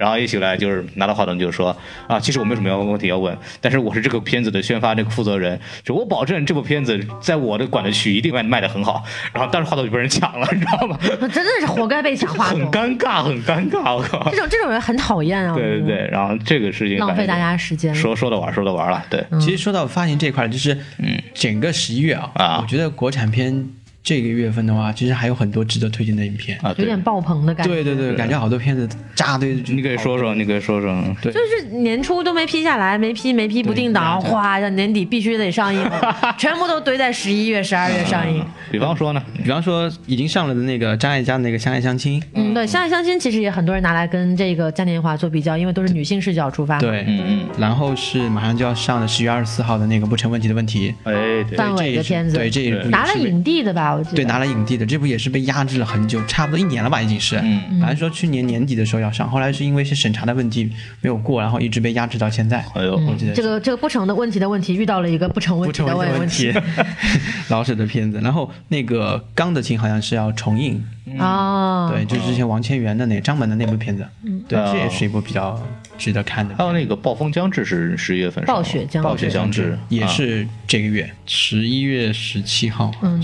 然后一起来就是拿到话筒就是说啊，其实我没有什么要问题要问，但是我是这个片子的宣发这个负责人，就我保证这部片子在我的管的区一定卖卖的很好。然后但是话筒就被人抢了，*laughs* 你知道吗？真的是活该被抢话筒很，尴尬，很尴尬，我靠这！种这种人很讨厌啊！对对对，然后这个事情浪费大家时间。说说的玩，说的玩了，对，其实说到发行这块，就是嗯整个十一月啊，啊我觉得国产片这个月份的话，其实还有很多值得推荐的影片。啊，有点爆棚的感觉，对对对，感觉好多片子扎堆。你可以说说，你可以说说，对。就是年初都没批下来，没批没批不定档，哗，年底必须得上映了，*laughs* 全部都堆在十一月、十二月上映。比方说呢，比方说已经上了的那个张艾嘉的那个《相爱相亲》，嗯，对，《相爱相亲》其实也很多人拿来跟这个嘉年华做比较，因为都是女性视角出发。，对，嗯嗯，然后是马上就要上的十月二十四号的那个《不成问题的问题。哎，对，范伟的片子，对，这拿了影帝的吧？我记得。对，拿了影帝的这部也是被压制了很久，差不多一年了吧，已经是。嗯。本来说去年年底的时候要上，后来是因为一些审查的问题没有过，然后一直被压制到现在。哎呦，我记得这个这个不成的问题的问题遇到了一个不成问题。的问问题，*laughs* 老舍的片子。然后那个《钢的琴》好像是要重映，啊，对，就是之前王千源的那张本的那部片子，对，哦。这也是一部比较值得看的还。有那个《暴风将至》是十一月份暴雪将至暴雪将至也是这个月。十一月十七号，嗯，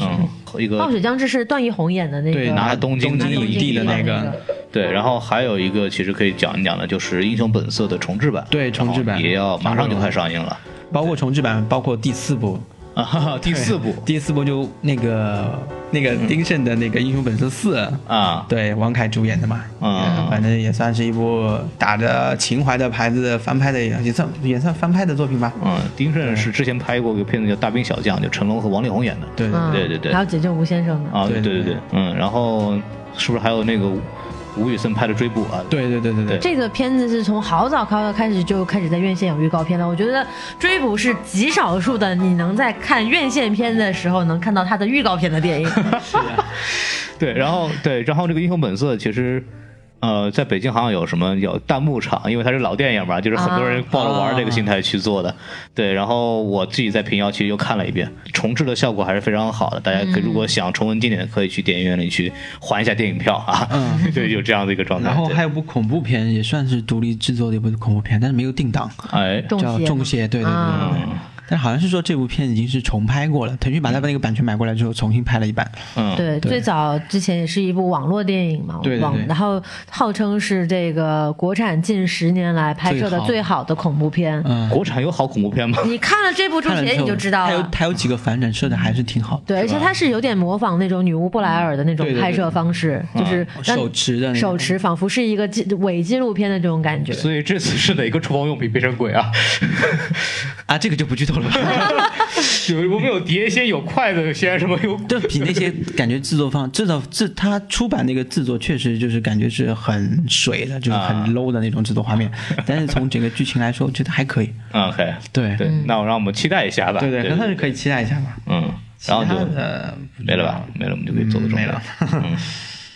一个暴雪将至是段奕宏演的那个，对，拿了东京京影帝的那个，对，然后还有一个其实可以讲一讲的，就是《英雄本色》的重制版，对重制版也要马上就快上映了。包括重制版，包括第四部，啊，哈 *laughs* 哈第四部。第四部就那个那个丁晟的那个《英雄本色四》，啊，对，王凯主演的嘛，嗯呃反正也算是一部打着情怀的牌子翻拍的，也算也算翻拍的作品吧。嗯，丁晟是之前拍过一个片子叫《大兵小将》，就成龙和王力宏演的。对。对嗯，对对。对还有解救吴先生的，啊，对对对对对对，嗯，然后是不是还有那个吴宇森拍的《追捕》啊？对对对对对，这个片子是从好早开开始就开始在院线有预告片了。我觉得《追捕》是极少数的你能在看院线片的时候能看到它的预告片的电影。*laughs* 对，然后对，然后这个《英雄本色》其实。呃，在北京好像有什么有弹幕场，因为它是老电影嘛，就是很多人抱着玩这个心态去做的。对，然后我自己在平遥其实又看了一遍，重置的效果还是非常好的。大家可如果想重温经典，可以去电影院里去还一下电影票啊。嗯 *laughs* 对，有这样的一个状态。然后还有部恐怖片，也算是独立制作的一部恐怖片，但是没有定档，哎，叫《中邪》，对对对对但好像是说这部片已经是重拍过了，腾讯把它那个版权买过来之后重新拍了一版。嗯，对，对最早之前也是一部网络电影嘛，网对对对然后号称是这个国产近十年来拍摄的最好的恐怖片。嗯，国产有好恐怖片吗？你看了这部之前你就知道了。它有它有几个反转设的还是挺好的，对，而且它是有点模仿那种女巫布莱尔的那种拍摄方式，就是让手持的那种手持，仿佛是一个纪伪纪录片的这种感觉。所以这次是哪个厨房用品变成鬼啊？*laughs* 啊，这个就不剧透了吧。*laughs* 有我们有碟仙，有筷子仙，什么有 *laughs* 对比那些 *laughs* 感觉制作方制造制他出版那个制作确实就是感觉是很水的，就是很啊 low 的那种制作画面。但是从整个剧情来说，我觉得还可以。？OK，对对，那我让我们期待一下吧。对对，对那他是可以期待一下吧。嗯，然后就没了吧？没了，我们就可以做个准备没了。嗯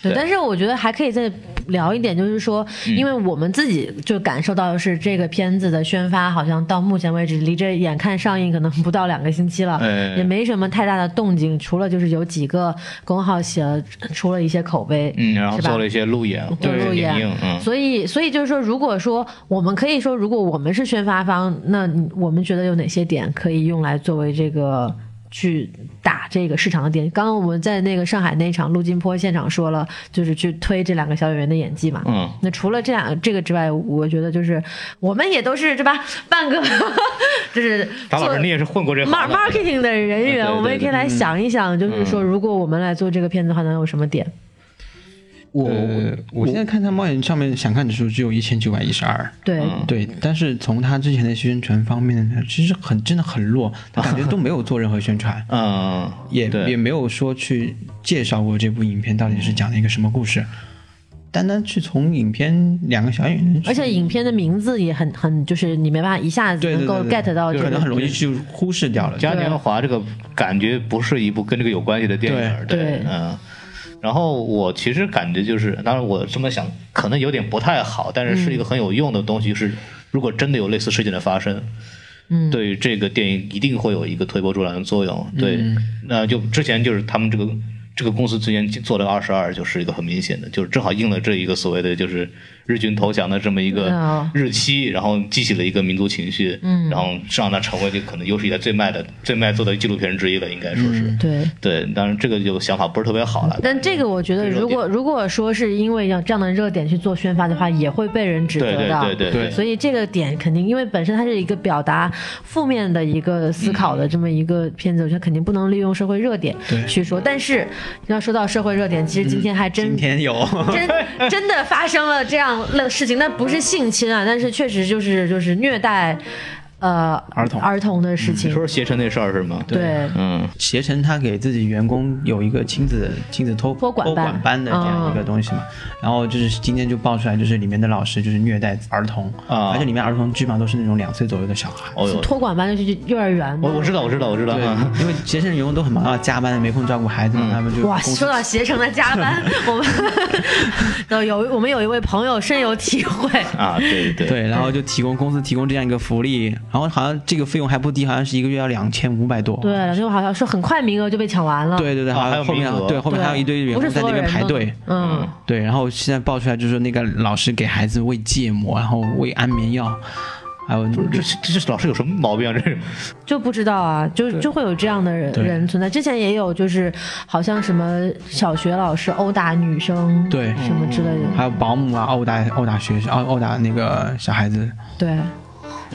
对，对但是我觉得还可以再聊一点，就是说，嗯。因为我们自己就感受到的是这个片子的宣发，好像到目前为止离这眼看上映可能不到两个星期了，哎也没什么太大的动静，除了就是有几个公号写了出了一些口碑，嗯，然后做了一些路演，对路演，嗯，所以，所以就是说，如果说我们可以说，如果我们是宣发方，那我们觉得有哪些点可以用来作为这个去打这个市场的点？刚刚我们在那个上海那场陆金坡现场说了，就是去推这两个小演员的演技嘛。嗯，那除了这两这个之外，我觉得就是我们也都是对吧？半个 *laughs* 就是做达老师，你也是混过这 marketing 的人员，我们也可以来想一想，就是说，嗯如果我们来做这个片子的话，能有什么点？我呃我现在看它猫眼上面想看指数只有一千九百一十二。对，嗯对，但是从它之前的宣传方面呢，其实很真的很弱，他感觉都没有做任何宣传，*laughs* 嗯，也也没有说去介绍过这部影片到底是讲了一个什么故事。单单去从影片两个小演员，而且影片的名字也很很，就是你没办法一下子对能够 get 到这个，可能很容易就忽视掉了。嘉年华这个感觉不是一部跟这个有关系的电影，对对，对嗯。然后我其实感觉就是，当然我这么想可能有点不太好，但是是一个很有用的东西。是如果真的有类似事件的发生，嗯，对于这个电影一定会有一个推波助澜的作用。对，那就之前就是他们这个这个公司之前做的二十二，就是一个很明显的，就是正好应了这一个所谓的就是日军投降的这么一个哦日期，然后激起了一个民族情绪，嗯然后让它成为这可能有史以来最卖的、最卖座的纪录片之一了，应该说是。对。对，当然这个就想法不是特别好了。但这个我觉得，如果如果说是因为要这样的热点去做宣发的话，也会被人指责的。对对对对所以这个点肯定，因为本身它是一个表达负面的一个思考的这么一个片子，我觉得肯定不能利用社会热点对去说。但是要说到社会热点，其实今天还真、今天有，真真的发生了这样那事情，那不是性侵啊，但是确实就是就是虐待，呃，儿童。儿童的事情。你说携程那事儿是吗？对，嗯，携程他给自己员工有一个亲子亲子托托管班。班的这样一个东西嘛，然后就是今天就爆出来，就是里面的老师就是虐待儿童啊。而且里面儿童基本上都是那种两岁左右的小孩。哦，托管班就是幼儿园。我我知道我知道我知道，因为携程员工都很忙，要加班，没空照顾孩子嘛，他们就哇，说到携程的加班，*laughs* 我们都有我们有一位朋友深有体会。啊，对对。对，然后就提供公司提供这样一个福利，然后好像这个费用还不低，好像是一个月要两千五百多。对，然后好像是很快名额就被抢完了。对对对，啊还有好像后面名额对后面还有一堆员不工在那边排队。嗯，对，然后现在爆出来就是那个老师给孩子喂芥末，然后喂安眠药，还有这这这老师有什么毛病啊？这是 *laughs* 就不知道啊，就就会有这样的人人存在。之前也有，就是好像什么小学老师殴打女生，对什么之类的，还有保姆啊殴打殴打学生，殴殴打那个小孩子，对。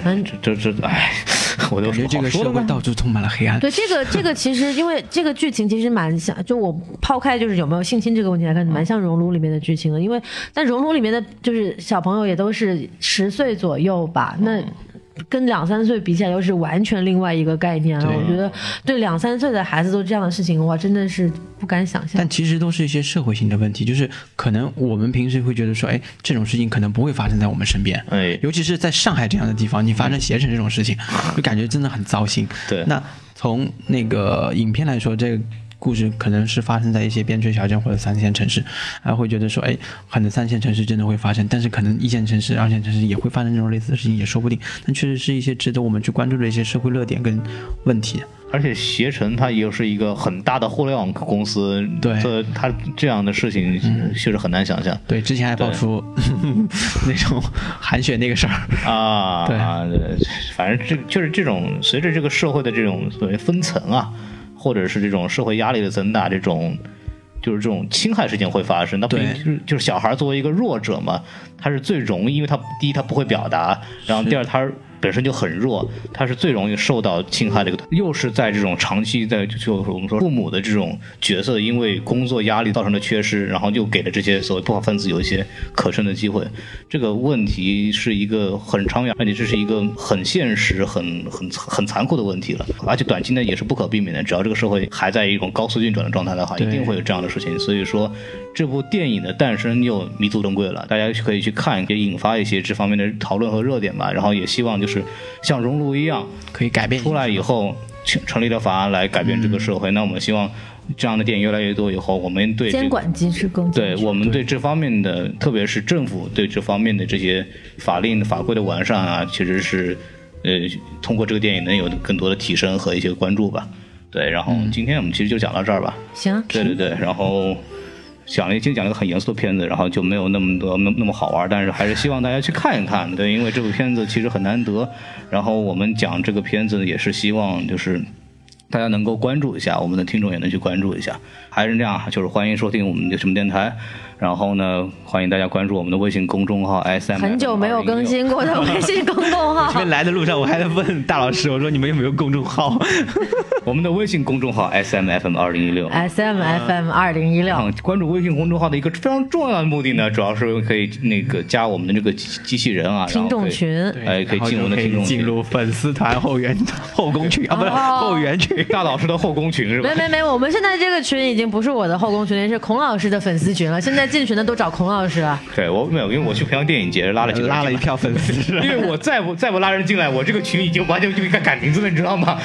反正这这这，哎，*laughs* 我都感觉这个社会到处充满了黑暗。对这个这个其实因为这个剧情其实蛮像，就我抛开就是有没有性侵这个问题来看，蛮像《熔炉》里面的剧情的。因为但《熔炉》里面的就是小朋友也都是十岁左右吧，那。跟两三岁比起来，又是完全另外一个概念了。对我觉得对两三岁的孩子做这样的事情，哇，真的是不敢想象但。其实都是一些社会性的问题，就是可能我们平时会觉得说，哎，这种事情可能不会发生在我们身边，哎尤其是在上海这样的地方，你发生携程这种事情，就感觉真的很糟心。对那从那个影片来说，这个故事可能是发生在一些边陲小镇或者三线城市，还会觉得说，哎，可能三线城市真的会发生，但是可能一线城市、二线城市也会发生这种类似的事情，也说不定。但确实是一些值得我们去关注的一些社会热点跟问题。而且携程它又是一个很大的互联网公司，对这它这样的事情确实很难想象对，之前还爆出 *laughs* 那种韩雪那个事儿，啊。对啊，对反正这就是这种随着这个社会的这种所谓分层啊，或者是这种社会压力的增大，这种。就是这种侵害事件会发生，那不对就是就是小孩作为一个弱者嘛，他是最容易，因为他第一他不会表达，然后第二他本身就很弱，他是最容易受到侵害的一个，又是在这种长期在就就是我们说父母的这种角色，因为工作压力造成的缺失，然后又给了这些所谓不法分子有一些可乘的机会，这个问题是一个很长远，而且这是一个很现实、很很很残酷的问题了，而且短期内也是不可避免的，只要这个社会还在一种高速运转的状态的话，一定会有这样的事情。所以说，这部电影的诞生又弥足珍贵了，大家可以去看，也引发一些这方面的讨论和热点吧。然后也希望就是像熔炉一样，可以改变出来以后成成立了法案来改变这个社会。那我们希望这样的电影越来越多以后，我们对监管机制更对我们对这方面的，特别是政府对这方面的这些法令法规的完善啊，其实是呃通过这个电影能有更多的提升和一些关注吧。对，然后今天我们其实就讲到这儿吧。行啊，对对对，然后讲了今天讲了一个很严肃的片子，然后就没有那么多那那么好玩，但是还是希望大家去看一看，对，因为这部片子其实很难得。然后我们讲这个片子也是希望就是。大家能够关注一下，我们的听众也能去关注一下。还是这样，就是欢迎收听我们的什么电台，然后呢，欢迎大家关注我们的微信公众号 S M。很久没有更新过的 *laughs* 微信公众号这。边来的路上，我还在问大老师，我说你们有没有公众号？*laughs* 我们的微信公众号 S M F M 二零一六。S M F M 二零一六，啊，关注微信公众号的一个非常重要的目的呢，主要是可以那个加我们的这个机机器人啊，听众群，哎，可以进我们的听众群进入粉丝团后援后宫群啊，*laughs* 不是哦后援群。大老师的后宫群是吧没？没没，我们现在这个群已经不是我的后宫群，是孔老师的粉丝群了。现在进群的都找孔老师了。对我没有，因为我去平阳电影节拉了几个拉了一。票粉丝，因为我再不再不拉人进来，我这个群已经完全就应该改名字了，你知道吗？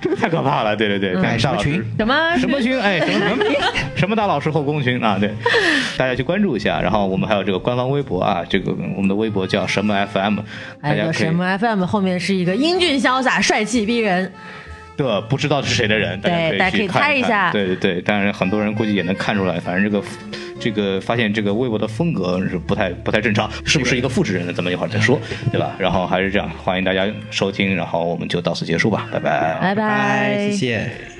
这 *laughs* 个太可怕了，对对对，看大老师什么群什么什么群？哎，什么什么 *laughs* 什么大老师后宫群啊？对，大家去关注一下。然后我们还有这个官方微博啊，这个我们的微博叫什么 FM，大哎，家可以叫什么 FM 后面是一个英俊潇洒、帅气逼人。的不知道是谁的人，大对大家可以去看一下对对对，当然很多人估计也能看出来，反正这个这个发现这个微博的风格是不太不太正常，是不是一个复制人呢，咱们一会儿再说，对吧？然后还是这样，欢迎大家收听，然后我们就到此结束吧，拜拜。拜拜，谢谢。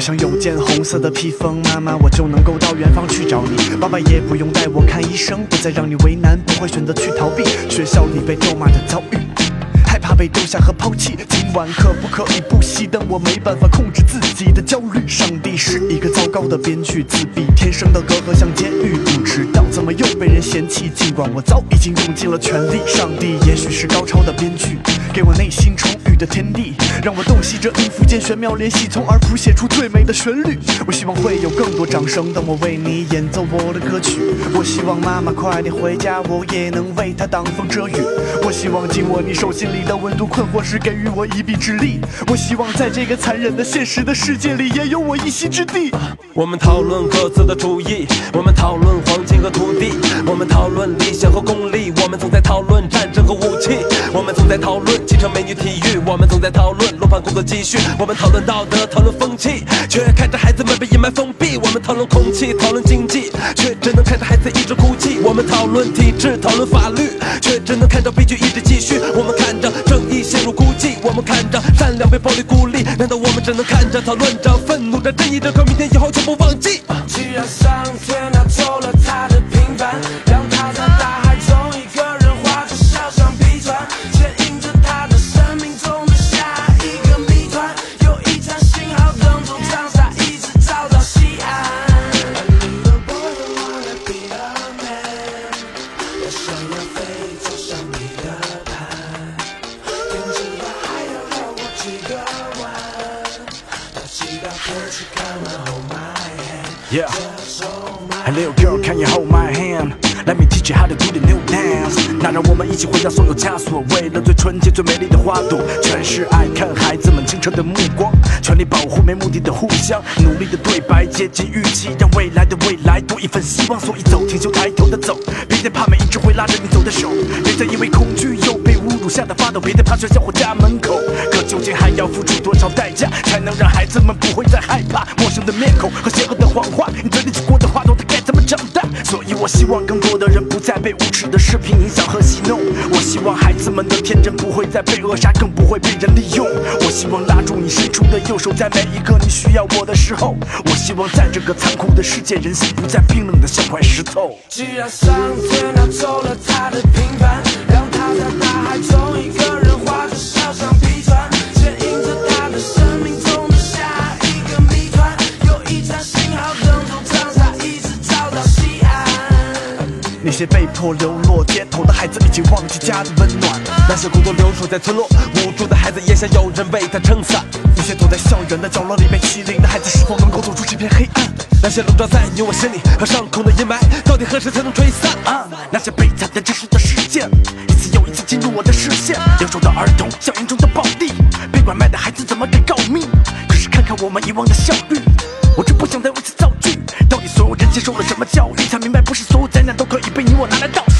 我想有件红色的披风，妈妈，我就能够到远方去找你。爸爸也不用带我看医生，不再让你为难，不会选择去逃避学校里被咒骂的遭遇。害怕被丢下和抛弃，晚可不可以不熄灯？我没办法控制自己的焦虑。上帝是一个糟糕的编剧，自闭天生的隔阂像监狱，不知道怎么又被人嫌弃。尽管我早已经用尽了全力，上帝也许是高超的编剧，给我内心充裕的天地，让我洞悉这音符间玄妙联系，从而谱写出最美的旋律。我希望会有更多掌声，当我为你演奏我的歌曲。我希望妈妈快点回家，我也能为她挡风遮雨。我希望紧握你手心里的温度，困惑时给予我一一臂之力。我希望在这个残忍的现实的世界里，也有我一席之地。我们讨论各自的主义，我们讨论黄金和土地，我们讨论理想和功利，我们总在讨论战争和武器，我们总在讨论汽车美女体育，我们总在讨论楼盘工作继续，我们讨论道德，讨论风气，却看着孩子们被阴霾封闭。我们讨论空气，讨论经济，却只能看着孩子一直哭泣。我们讨论体制，讨论法律，却只能看着悲剧一直继续。我们看着正义陷入孤寂，我们看着善良被暴力孤立。难道我们只能看着讨论着愤怒着正义着，可明天以后全部忘记？既然上天们一起回到所有枷锁，为了最纯洁、最美丽的花朵，全是爱。看孩子们清澈的目光，全力保护，没目的的互相，努力的对白，接近预期，让未来的未来多一份希望。所以走，挺胸抬头的走，别再怕每一只会拉着你走的手，别再因为恐惧又被侮辱吓得发抖，别再怕学校或家门口。可究竟还要付出多少代价，才能让孩子们不会再害怕陌生的面孔和邪恶的谎话？你嘴里说过的话，希望更多的人不再被无耻的视频影响和戏弄。我希望孩子们的天真不会再被扼杀，更不会被人利用。我希望拉住你伸出的右手，在每一个你需要我的时候。我希望在这个残酷的世界，人心不再冰冷的像块石头。既然上天拿走了他的平凡，让他在大海中一个人划着小船，那些被迫流落街头的孩子，已经忘记家的温暖。那些孤独留守在村落，无助的孩子也想有人为他撑伞。那些躲在校园的角落里被欺凌的孩子，是否能够走出这片黑暗？那些笼罩在你我心里和上空的阴霾，到底何时才能吹散？啊，那些悲惨的真实的事件，一次又一次进入我的视线。留守的儿童，校园中的暴力，被拐卖的孩子怎么敢告密。可是看看我们遗忘的效率，我真不想再为此造句。到底所有人接受了什么教育，所有灾难都可以被你我拿来倒数？